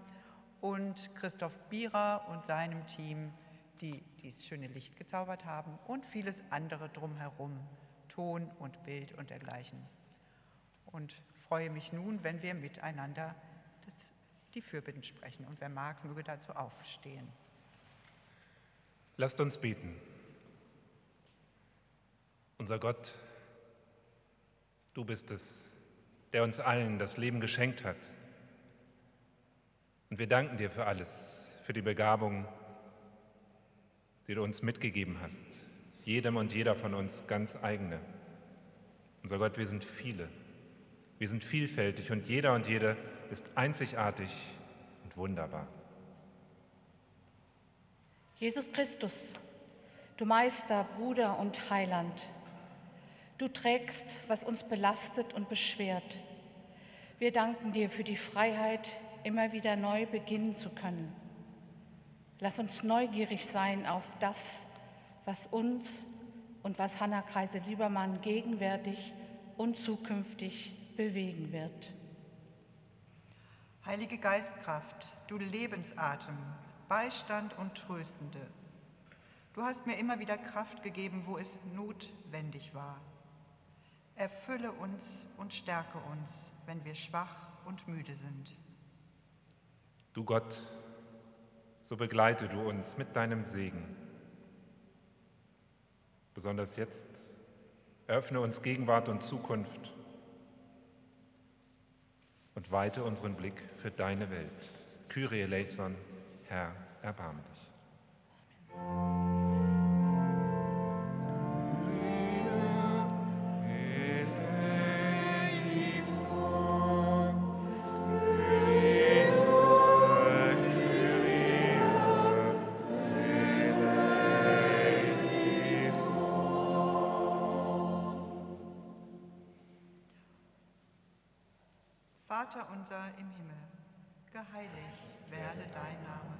und Christoph Bierer und seinem Team, die dieses schöne Licht gezaubert haben und vieles andere drumherum. Ton und Bild und dergleichen. Und freue mich nun, wenn wir miteinander das, die Fürbitten sprechen. Und wer mag, möge dazu aufstehen.
Lasst uns beten. Unser Gott, du bist es, der uns allen das Leben geschenkt hat. Und wir danken dir für alles, für die Begabung, die du uns mitgegeben hast jedem und jeder von uns ganz eigene. Unser Gott, wir sind viele, wir sind vielfältig und jeder und jede ist einzigartig und wunderbar.
Jesus Christus, du Meister, Bruder und Heiland, du trägst, was uns belastet und beschwert. Wir danken dir für die Freiheit, immer wieder neu beginnen zu können. Lass uns neugierig sein auf das, was uns und was Hanna Kreise-Liebermann gegenwärtig und zukünftig bewegen wird.
Heilige Geistkraft, du Lebensatem, Beistand und Tröstende, du hast mir immer wieder Kraft gegeben, wo es notwendig war. Erfülle uns und stärke uns, wenn wir schwach und müde sind.
Du Gott, so begleite du uns mit deinem Segen besonders jetzt. Öffne uns Gegenwart und Zukunft und weite unseren Blick für deine Welt. Kyrie eleison, Herr, erbarme dich.
Vater unser im Himmel, geheiligt werde dein Name,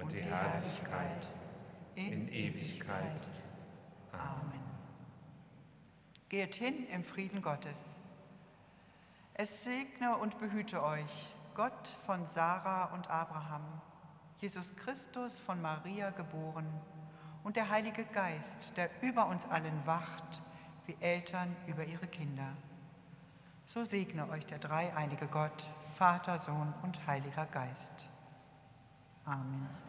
und die Herrlichkeit in Ewigkeit. Amen. Geht hin im Frieden Gottes. Es segne und behüte euch Gott von Sarah und Abraham, Jesus Christus von Maria geboren und der Heilige Geist, der über uns allen wacht, wie Eltern über ihre Kinder. So segne euch der dreieinige Gott, Vater, Sohn und Heiliger Geist. Amen.